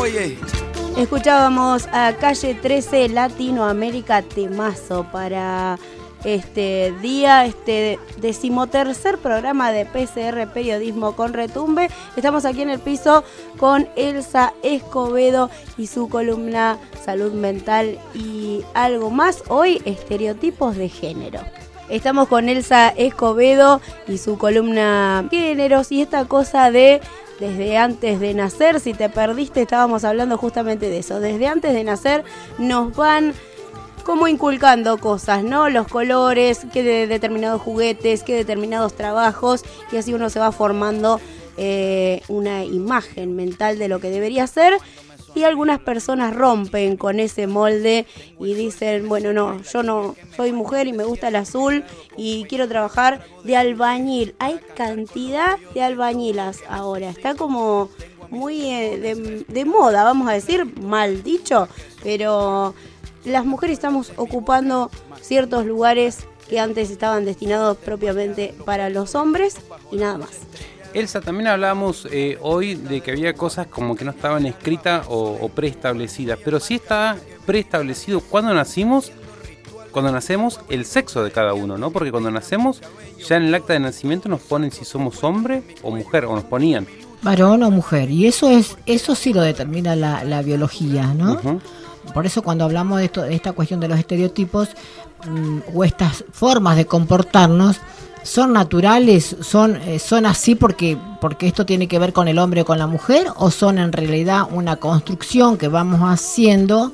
Oye. Escuchábamos a Calle 13 Latinoamérica Temazo para este día, este decimotercer programa de PCR Periodismo con Retumbe. Estamos aquí en el piso con Elsa Escobedo y su columna Salud Mental y algo más. Hoy, estereotipos de género. Estamos con Elsa Escobedo y su columna Géneros y esta cosa de desde antes de nacer. Si te perdiste, estábamos hablando justamente de eso. Desde antes de nacer nos van como inculcando cosas, ¿no? Los colores, qué de determinados juguetes, qué determinados trabajos, y así uno se va formando eh, una imagen mental de lo que debería ser y algunas personas rompen con ese molde y dicen, bueno, no, yo no soy mujer y me gusta el azul y quiero trabajar de albañil. Hay cantidad de albañilas ahora, está como muy eh, de, moda, vamos a decir, mal dicho, pero las mujeres estamos ocupando ciertos lugares que antes estaban destinados propiamente para los hombres y nada más. Elsa, también hablábamos eh, hoy de que había cosas como que no estaban escritas o, preestablecidas, pero sí está preestablecido cuando nacimos, cuando nacemos, el sexo de cada uno, ¿no? Porque cuando nacemos, ya en el acta de nacimiento nos ponen si somos hombre o mujer, o nos ponían. Varón o mujer, y eso es, eso sí lo determina la, biología, ¿no? Por eso cuando hablamos de, esto, de esta cuestión de los estereotipos mm, o estas formas de comportarnos, son naturales, son, eh, son así porque, porque esto tiene que ver con el hombre o con la mujer, o son en realidad una construcción que vamos haciendo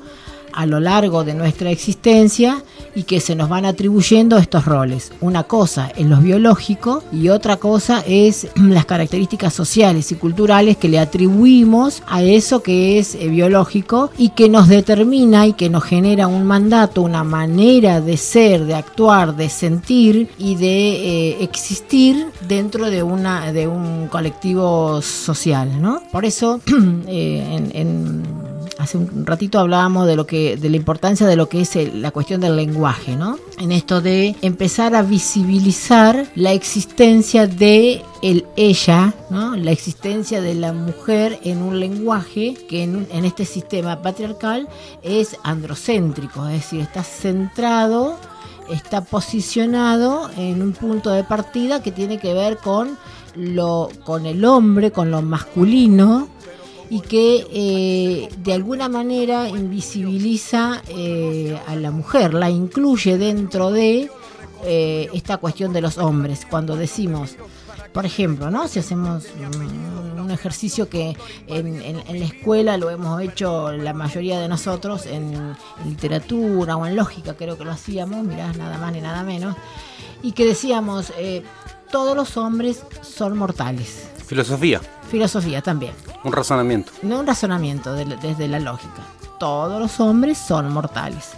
a lo largo de nuestra existencia y que se nos van atribuyendo estos roles. Una cosa es lo biológico y otra cosa es las características sociales y culturales que le atribuimos a eso que es eh, biológico y que nos determina y que nos genera un mandato, una manera de ser, de actuar, de sentir y de eh, existir dentro de una de un colectivo social, ¿no? Por eso eh, en hace un ratito hablábamos de lo que de la importancia de lo que es la cuestión del lenguaje, ¿no? En esto de empezar a visibilizar la existencia de el ella, ¿no? La existencia de la mujer en un lenguaje que en, en este sistema patriarcal es androcéntrico, es decir, está centrado está posicionado en un punto de partida que tiene que ver con lo con el hombre, con lo masculino, y que eh, de alguna manera invisibiliza eh, a la mujer, la incluye dentro de eh, esta cuestión de los hombres. Cuando decimos, por ejemplo, ¿no? si hacemos un, ejercicio que en, la escuela lo hemos hecho la mayoría de nosotros, en, en literatura o en lógica creo que lo hacíamos, mirá, nada más ni nada menos, y que decíamos, todos los hombres son mortales. Filosofía, Filosofía también. un razonamiento. No un razonamiento de desde la lógica. Todos los hombres son mortales.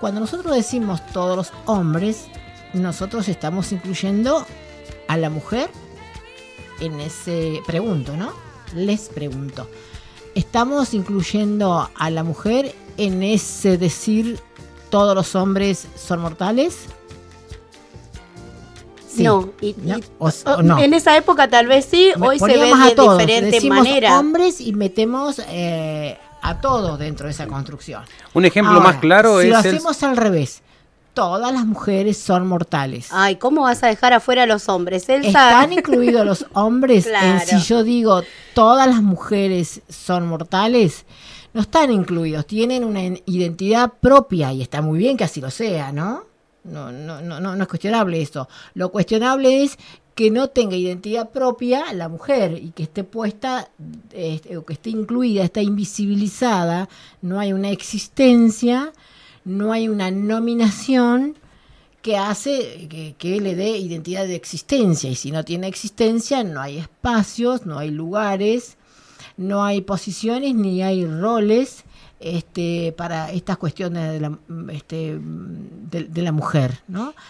Cuando nosotros decimos todos los hombres, nosotros estamos incluyendo a la mujer en ese pregunto, ¿no? Les pregunto. ¿Estamos incluyendo a la mujer en ese decir todos los hombres son mortales? Sí. No, y, ¿No? y- O- o no. en esa época tal vez sí, hoy se ve Poníamos de a todos, diferente decimos manera. hombres y metemos eh, a todos dentro de esa construcción. Un ejemplo Ahora, más claro si es lo el- hacemos al revés, todas las mujeres son mortales. Ay, ¿cómo vas a dejar afuera a los hombres? Elsa? ¿Están incluidos los hombres en Claro. si yo digo todas las mujeres son mortales? No están incluidos, tienen una en- identidad propia y está muy bien que así lo sea, ¿no? No, no, no, no, no es cuestionable eso. Lo cuestionable es que no tenga identidad propia la mujer y que esté puesta, o que esté incluida, está invisibilizada, no hay una existencia, no hay una nominación que hace que le dé identidad de existencia y si no tiene existencia no hay espacios, no hay lugares, no hay posiciones ni hay roles este, para estas cuestiones de la, este, mujer.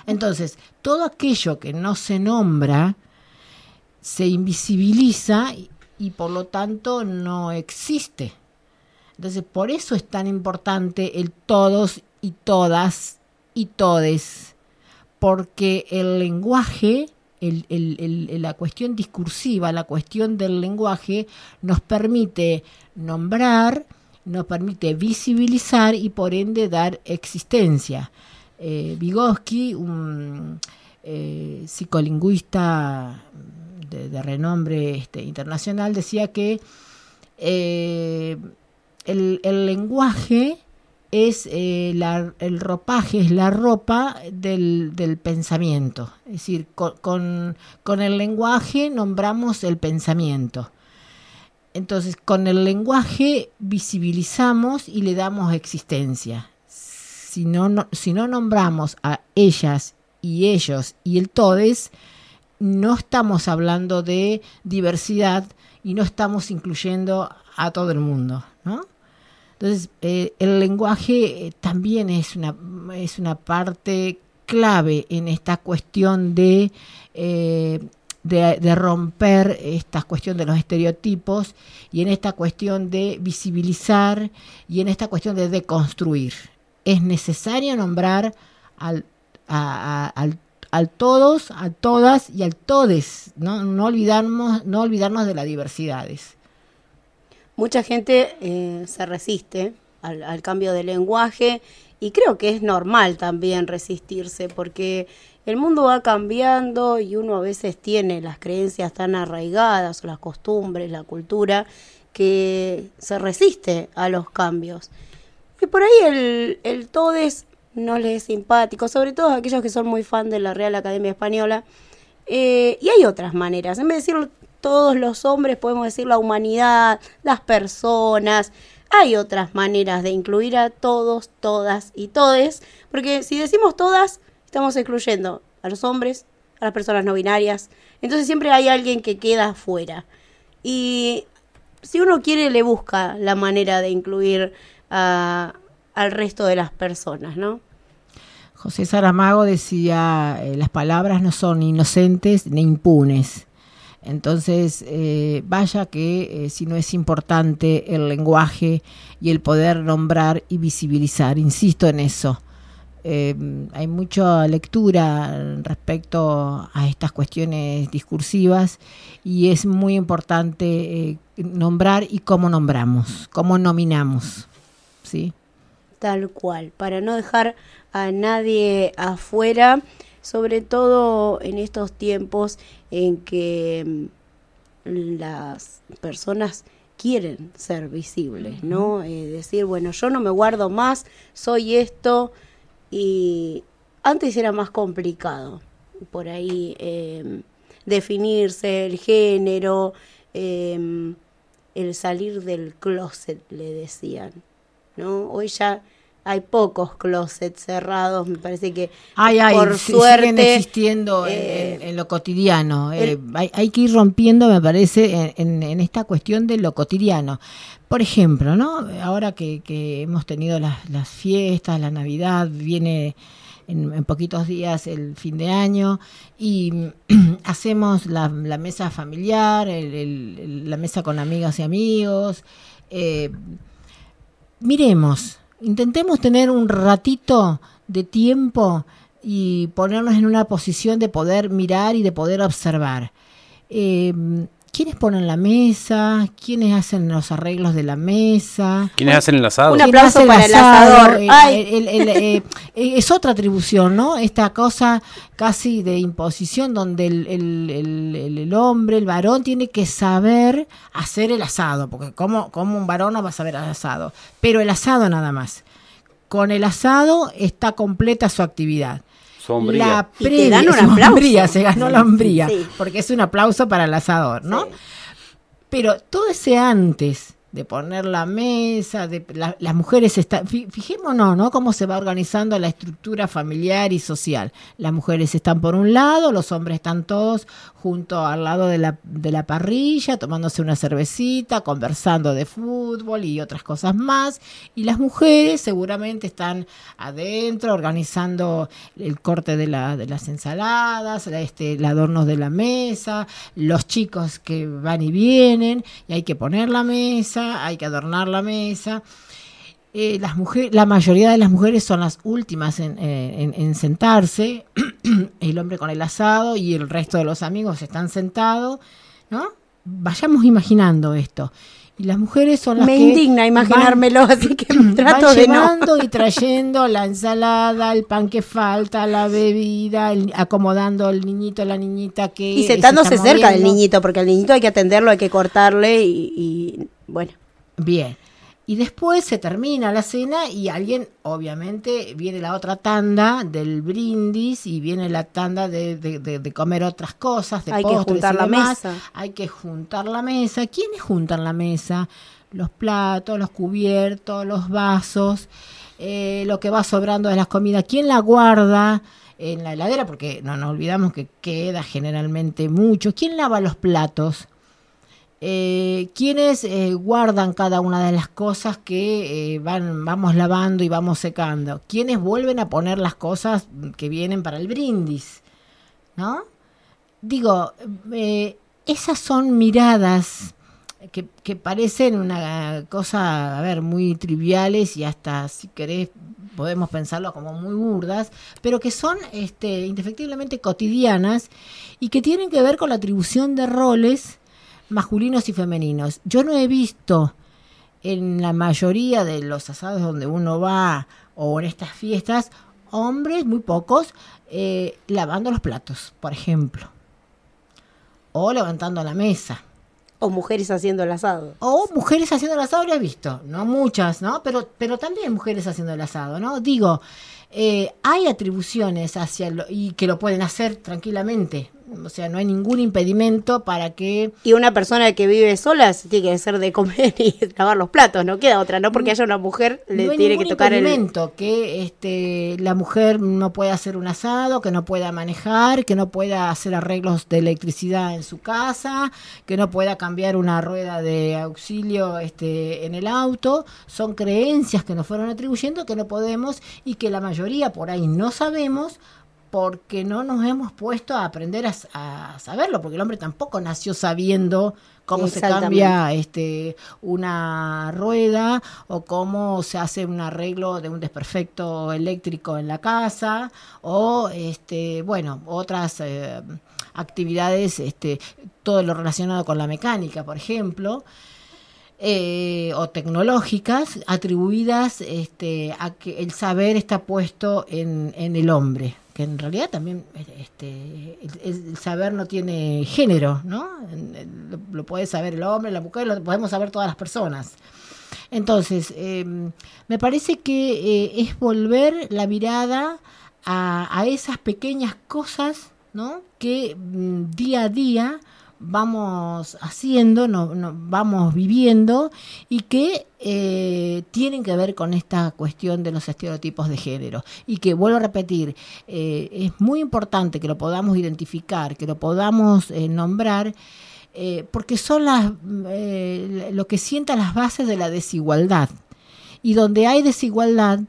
Entonces, todo aquello que no se nombra se invisibiliza y, por lo tanto no existe. Entonces, por eso es tan importante el todos y todas y todes, porque el lenguaje, la cuestión discursiva, la cuestión del lenguaje, nos permite nombrar, nos permite visibilizar y por ende dar existencia. Eh, Vygotsky, un eh, psicolingüista de, renombre este, internacional, decía que eh, el, el lenguaje es eh, el ropaje, es la ropa del, pensamiento. Es decir, con el lenguaje nombramos el pensamiento. Entonces, con el lenguaje visibilizamos y le damos existencia. Si no, nombramos a ellas y ellos y el todes, no estamos hablando de diversidad y no estamos incluyendo a todo el mundo, ¿no? Entonces, eh, el lenguaje eh, también es una, es una parte clave en esta cuestión de, eh, de, de romper esta cuestión de los estereotipos y en esta cuestión de visibilizar y en esta cuestión de deconstruir. Es necesario nombrar al, a- al, al todos, a todas y al todes, ¿no? No, olvidarnos, no olvidarnos de las diversidades. Mucha gente eh, se resiste al cambio de lenguaje y creo que es normal también resistirse porque el mundo va cambiando y uno a veces tiene las creencias tan arraigadas las costumbres, la cultura, que se resiste a los cambios. Y por ahí el, el todes no les es simpático, sobre todo aquellos que son muy fan de la Real Academia Española. Eh, y hay otras maneras. En vez de decir todos los hombres, podemos decir la humanidad, las personas. Hay otras maneras de incluir a todos, todas y todes. Porque si decimos todas, estamos excluyendo a los hombres, a las personas no binarias. Entonces siempre hay alguien que queda afuera. Y si uno quiere, le busca la manera de incluir a- al resto de las personas, ¿no? José Saramago decía, eh, las palabras no son inocentes ni impunes. Entonces, eh, vaya que eh, si no es importante el lenguaje y el poder nombrar y visibilizar, insisto en eso. Eh, hay mucha lectura respecto a estas cuestiones discursivas y es muy importante eh, nombrar y cómo nombramos, cómo nominamos. ¿sí? Tal cual, para no dejar a nadie afuera, sobre todo en estos tiempos en que mm, las personas quieren ser visibles, ¿no? Eh, decir, bueno, yo no me guardo más, soy esto, y antes era más complicado, por ahí, eh, definirse el género, eh, el salir del closet, le decían, ¿no? Hoy ya hay pocos closets cerrados, me parece que Ay, ay, por si- suerte siguen existiendo en- eh, en, en lo cotidiano. Eh, hay, hay que ir rompiendo, me parece, en, en- en esta cuestión de lo cotidiano. Por ejemplo, ¿no? Ahora que, que hemos tenido las, las fiestas, la Navidad, viene en, poquitos días el fin de año y hacemos la, la mesa familiar, el- la mesa con amigas y amigos. eh, miremos, intentemos tener un ratito de tiempo y ponernos en una posición de poder mirar y de poder observar. Eh, ¿Quiénes ponen la mesa? ¿Quiénes hacen los arreglos de la mesa? ¿Quiénes hacen el asado? Un ¿Quién aplauso hace para el asado? asador. Eh, Ay. el- el- eh, eh, es otra atribución, ¿no? Esta cosa casi de imposición donde el, el- el- el- el hombre, el varón, tiene que saber hacer el asado, porque como, como un varón no va a saber el asado, pero el asado nada más. Con el asado está completa su actividad. Sombría. La Y te previa, dan un su aplauso. hombría, se ganó la hombría, Sí. porque es un aplauso para el asador, ¿no? Sí. Pero todo ese antes de poner la mesa, de la- las mujeres están, fi- fijémonos, ¿no? Cómo se va organizando la estructura familiar y social. Las mujeres están por un lado, los hombres están todos junto al lado de la, de la parrilla, tomándose una cervecita, conversando de fútbol y otras cosas más. Y las mujeres seguramente están adentro, organizando el corte de, la, de las ensaladas, la- este, el adorno de la mesa, los chicos que van y vienen, y hay que poner la mesa, hay que adornar la mesa. Eh, las mujeres, la mayoría de las mujeres son las últimas en, eh, en- en sentarse, el hombre con el asado y el resto de los amigos están sentados, ¿no? Vayamos imaginando esto. Y las mujeres son las me que indigna imaginármelo, así que trato van de no. llevando y trayendo la ensalada, el pan que falta, la bebida, el- acomodando el niñito, la niñita que Y se sentándose está cerca del niñito, porque al niñito hay que atenderlo, hay que cortarle y, y, bueno. Bien. Y después se termina la cena y alguien, obviamente, viene la otra tanda del brindis y viene la tanda de, de- de- de comer otras cosas, de Hay que juntar y la demás. mesa. Hay que juntar la mesa. ¿Quiénes juntan la mesa? Los platos, los cubiertos, los vasos, eh, lo que va sobrando de las comidas. ¿Quién la guarda? En la heladera, porque no nos olvidamos que queda generalmente mucho. ¿Quién lava los platos? Eh, quienes eh, guardan cada una de las cosas que eh, van, vamos lavando y vamos secando, quienes vuelven a poner las cosas que vienen para el brindis, ¿no? Digo, esas son miradas que, que parecen una cosa, a ver, muy triviales y hasta, si querés, podemos pensarlo como muy burdas, pero que son este, indefectiblemente cotidianas y que tienen que ver con la atribución de roles masculinos y femeninos. Yo no he visto en la mayoría de los asados donde uno va o en estas fiestas, hombres, muy pocos, eh, lavando los platos, por ejemplo, o levantando la mesa. O mujeres haciendo el asado. O mujeres haciendo el asado, lo he visto, no muchas, ¿no? Pero, pero también mujeres haciendo el asado, ¿no? Digo, eh, hay atribuciones hacia lo, y que lo pueden hacer tranquilamente. O sea, no hay ningún impedimento para que Y una persona que vive sola se tiene que hacer de comer y lavar los platos, no queda otra, no porque haya una mujer le no hay tiene que ningún tocar el impedimento que este, la mujer no pueda hacer un asado, que no pueda manejar, que no pueda hacer arreglos de electricidad en su casa, que no pueda cambiar una rueda de auxilio este, en el auto. Son creencias que nos fueron atribuyendo que no podemos y que la mayoría por ahí no sabemos porque no nos hemos puesto a aprender a, a saberlo, porque el hombre tampoco nació sabiendo cómo se cambia este una rueda o cómo se hace un arreglo de un desperfecto eléctrico en la casa o este bueno otras eh, actividades este todo lo relacionado con la mecánica por ejemplo eh, o tecnológicas atribuidas este, a que el saber está puesto en, en el hombre. Que en realidad también este, el, saber no tiene género, ¿no? Lo, lo, puede saber el hombre, la mujer, lo podemos saber todas las personas. Entonces, eh, me parece que eh, es volver la mirada a, a esas pequeñas cosas, ¿no? Que mm, día a día vamos haciendo, no, vamos viviendo y que eh, tienen que ver con esta cuestión de los estereotipos de género. Y que, vuelvo a repetir, eh, es muy importante que lo podamos identificar, que lo podamos eh, nombrar, porque son las, lo que sientan las bases de la desigualdad. Y donde hay desigualdad,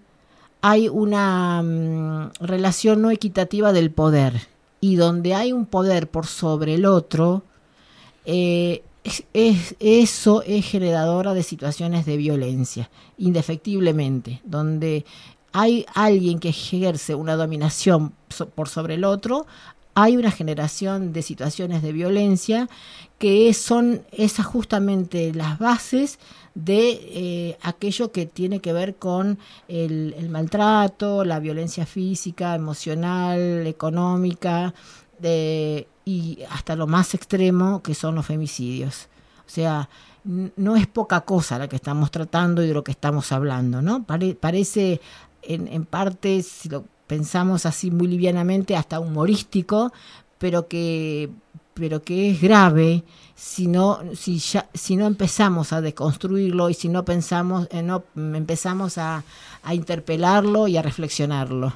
hay una mm, relación no equitativa del poder. Y donde hay un poder por sobre el otro, eh, es, es- eso es generadora de situaciones de violencia, indefectiblemente, donde hay alguien que ejerce una dominación por sobre el otro, hay una generación de situaciones de violencia que son esas justamente las bases de eh, aquello que tiene que ver con el, el maltrato, la violencia física, emocional, económica, de- y hasta lo más extremo que son los femicidios. O sea, no es poca cosa la que estamos tratando y de lo que estamos hablando, ¿no? Pare- parece en, en parte, si lo pensamos así muy livianamente, hasta humorístico, pero que pero que es grave si no si ya si no empezamos a deconstruirlo y si no pensamos eh, no empezamos a, a interpelarlo y a reflexionarlo.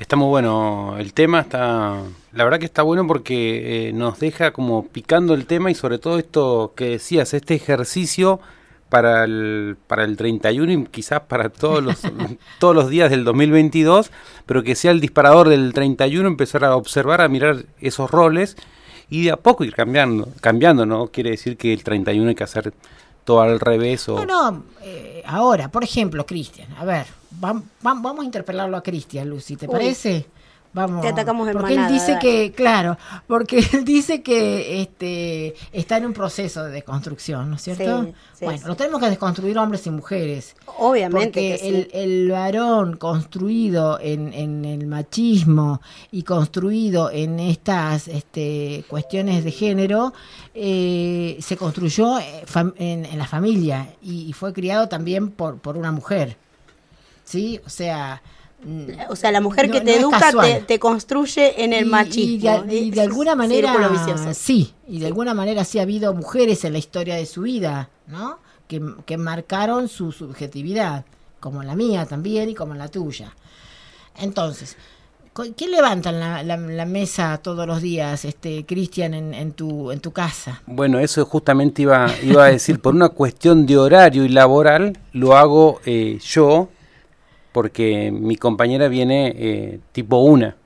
Está muy bueno el tema, está la verdad que está bueno porque eh, nos deja como picando el tema y sobre todo esto que decías, este ejercicio para el, para el 31 y quizás para todos los, todos los días del 2022, pero que sea el disparador del 31, empezar a observar, a mirar esos roles y de a poco ir cambiando, cambiando, ¿no? Quiere decir que el 31 hay que hacer todo al revés o... No, no, eh, ahora, por ejemplo, Cristian, a ver, vam- vam- vamos a interpelarlo a Cristian, Lucy, ¿te Uy. parece? Vamos, Te atacamos en porque manada, él dice que, claro, porque él dice que este está en un proceso de desconstrucción, ¿no es cierto? Sí, sí, bueno, sí. lo tenemos que desconstruir hombres y mujeres. Obviamente Porque que sí. el, el varón construido en, en el machismo y construido en estas este, cuestiones de género eh, se construyó eh, en, en la familia y, y fue criado también por, por una mujer. ¿Sí? O sea. O sea, la mujer no- que te educa te, te construye en el Y- y machismo. de, y de alguna manera sí y de alguna manera sí ha habido mujeres en la historia de su vida no que, que marcaron su subjetividad como la mía también y como la tuya. Entonces ¿quién levanta la, la- la mesa todos los días este Cristian en, en tu en tu casa Bueno, eso justamente iba, iba a decir, por una cuestión de horario y laboral, lo hago eh, yo, porque mi compañera viene eh, tipo una.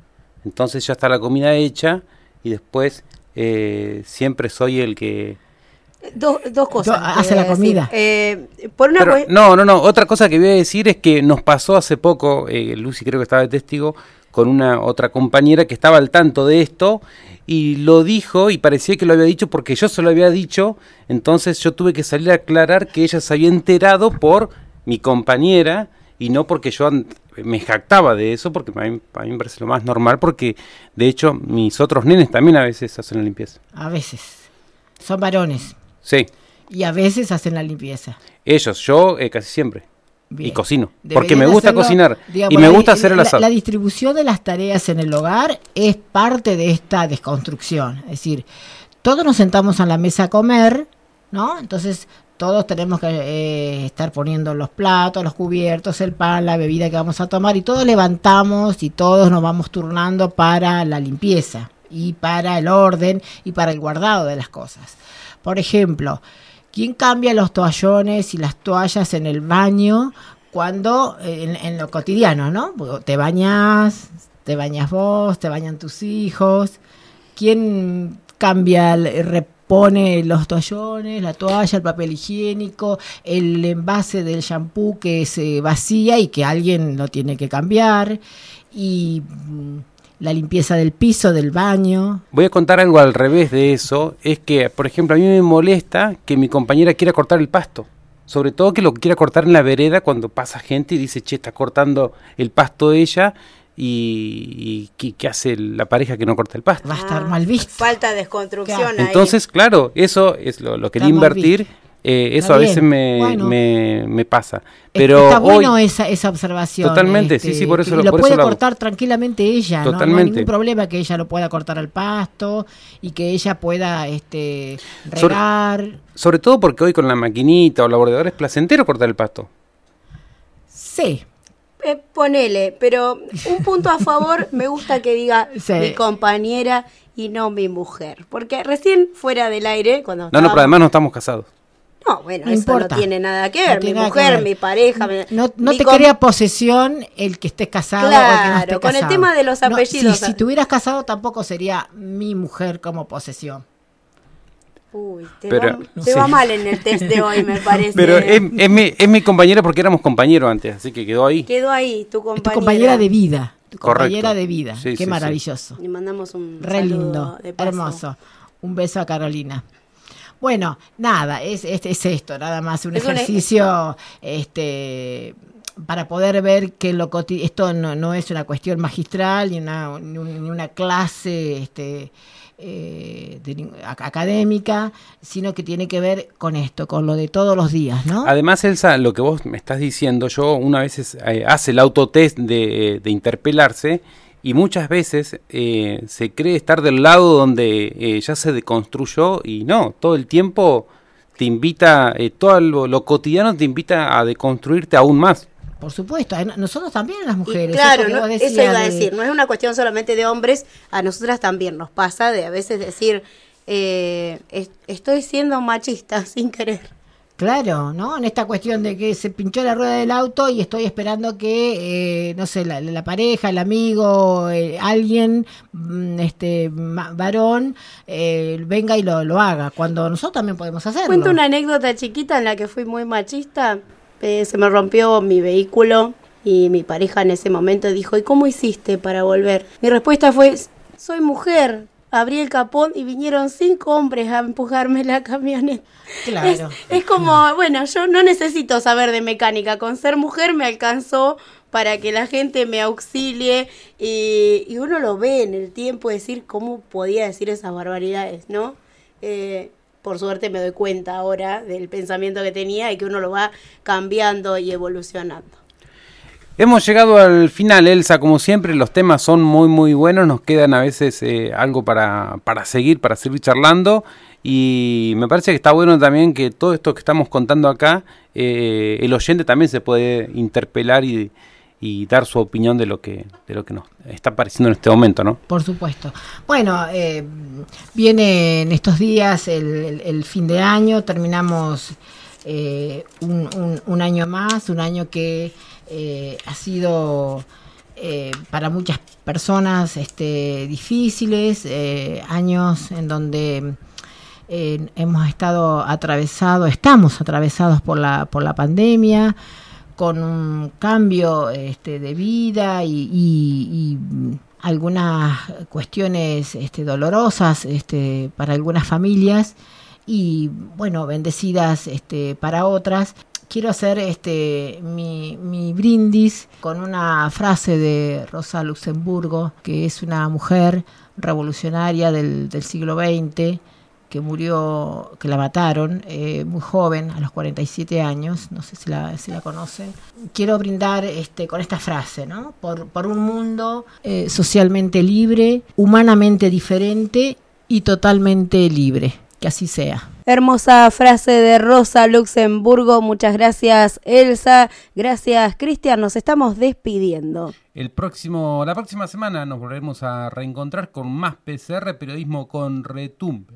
Entonces ya está la comida hecha y después eh, siempre soy el que... Dos, dos cosas. Do- hace la comida. Eh, por una Pero, no, no, no, otra cosa que voy a decir es que nos pasó hace poco, eh, Lucy creo que estaba de testigo, con una otra compañera que estaba al tanto de esto y lo dijo y parecía que lo había dicho porque yo se lo había dicho, entonces yo tuve que salir a aclarar que ella se había enterado por mi compañera y no porque yo me jactaba de eso, porque a mí, a mí me parece lo más normal, porque de hecho mis otros nenes también a veces hacen la limpieza. a veces son varones Sí, y a veces hacen la limpieza ellos, yo eh, casi siempre. Bien. Y cocino, porque me gusta hacerlo, cocinar digamos, y me la- gusta hacer el la- asado. La, distribución de las tareas en el hogar es parte de esta desconstrucción. Es decir, todos nos sentamos a la mesa a comer, ¿no? Entonces, todos tenemos que eh, estar poniendo los platos, los cubiertos, el pan, la bebida que vamos a tomar y todos levantamos y todos nos vamos turnando para la limpieza y para el orden y para el guardado de las cosas. Por ejemplo, ¿quién cambia los toallones y las toallas en el baño cuando eh, en, en lo cotidiano, ¿no? Te bañas, te bañas vos, te bañan tus hijos. ¿Quién cambia, el- repone los toallones, la toalla, el papel higiénico, el envase del shampoo que se vacía y que alguien lo tiene que cambiar? Y mm, la limpieza del piso, del baño. Voy a contar algo al revés de eso. Es que, por ejemplo, a mí me molesta que mi compañera quiera cortar el pasto. Sobre todo que lo quiera cortar en la vereda cuando pasa gente y dice, che, está cortando el pasto ella. Y, y ¿qué, qué hace la pareja que no corta el pasto? Va a estar mal visto. Falta de desconstrucción ahí. Entonces, claro, eso es lo, lo quería Está mal invertir. eh, eso a veces me, Bueno. me, me pasa. Pero está hoy, bueno esa, esa observación. este, Totalmente, sí, sí, por eso que lo- lo por puede eso lo hago. cortar tranquilamente ella, ¿no? No, hay Totalmente. ningún problema que ella lo pueda cortar al pasto y que ella pueda este Sobre- regar. sobre todo porque hoy con la maquinita o la bordeadora es placentero cortar el pasto. Sí, Eh, ponele, pero un punto a favor me gusta que diga Sí. mi compañera y no mi mujer. Porque recién fuera del aire, cuando No, no, pero además no estamos casados. No, bueno, No eso importa. no tiene nada que ver. mi mujer, ver. mi pareja. mi- no, no mi te com- crea posesión el que estés casado o el que no Claro, esté con el tema de los No, apellidos. si, si tuvieras casado tampoco sería mi mujer como posesión. Uy, te, Pero- va, te sí. va mal en el test de hoy, me parece. Pero es, es mi, es mi compañera porque éramos compañeros antes, así que quedó ahí. Quedó ahí tu Es compañera. tu compañera de vida. Tu Correcto. compañera de vida. Sí, Qué sí, maravilloso. Le mandamos un Re saludo lindo, de paso. hermoso. Un beso a Carolina. Bueno, nada, es, es, es esto, nada más un Es un ejercicio este para poder ver que lo coti- esto no, no es una cuestión magistral ni una, ni un- ni una clase este, eh, de académica, sino que tiene que ver con esto, con lo de todos los días, ¿no? Además, Elsa, lo que vos me estás diciendo, yo una vez eh, hace el autotest de, de interpelarse y muchas veces eh, se cree estar del lado donde eh, ya se deconstruyó y no, todo el tiempo te invita, eh, todo lo, lo cotidiano te invita a deconstruirte aún más. Por supuesto, nosotros también las Y mujeres. claro, no- eso decías iba a de- decir, no es una cuestión solamente de hombres, a nosotras también nos pasa de a veces decir, eh, es- estoy siendo machista sin querer. Claro, ¿no? En esta cuestión de que se pinchó la rueda del auto y estoy esperando que, eh, no sé, la, la pareja, el amigo, eh, alguien, mm, este, ma- varón, eh, venga y lo, lo haga, cuando nosotros también podemos hacerlo. Cuento una anécdota chiquita en la que fui muy machista. Eh, se me rompió mi vehículo y mi pareja en ese momento dijo, ¿y cómo hiciste para volver? Mi respuesta fue, soy mujer. Abrí el capón y vinieron cinco hombres a empujarme la camioneta. Claro. Es, es como, bueno, yo no necesito saber de mecánica. Con ser mujer me alcanzó para que la gente me auxilie y, y uno lo ve en el tiempo decir cómo podía decir esas barbaridades, ¿no? Eh, por suerte me doy cuenta ahora del pensamiento que tenía y que uno lo va cambiando y evolucionando. Hemos llegado al final, Elsa, como siempre, los temas son muy muy buenos, nos quedan a veces eh, algo para, para seguir, para seguir charlando. Y me parece que está bueno también que todo esto que estamos contando acá, eh, el oyente también se puede interpelar y, y dar su opinión de lo que de lo que nos está pareciendo en este momento, ¿no? Por supuesto. Bueno, eh, viene en estos días el, el- fin de año, terminamos eh, un, año más, un año que eh, ha sido eh, para muchas personas este, difíciles, eh, años en donde hemos estado atravesados, estamos atravesados por la, por la pandemia, con un cambio este, de vida y, algunas cuestiones este, dolorosas este, para algunas familias y bueno, bendecidas para otras. Quiero hacer mi, brindis con una frase de Rosa Luxemburgo, que es una mujer revolucionaria del siglo XX, que murió, que la mataron eh, muy joven, a los 47 años, no sé si la, si la conocen. Quiero brindar este, con esta frase, ¿no? Por, por un mundo eh, socialmente libre, humanamente diferente y totalmente libre. Que así sea. Hermosa frase de Rosa Luxemburgo. Muchas gracias, Elsa. Gracias, Cristian. Nos estamos despidiendo. El próximo, la próxima semana nos volveremos a reencontrar con más PCR, periodismo con retumbe.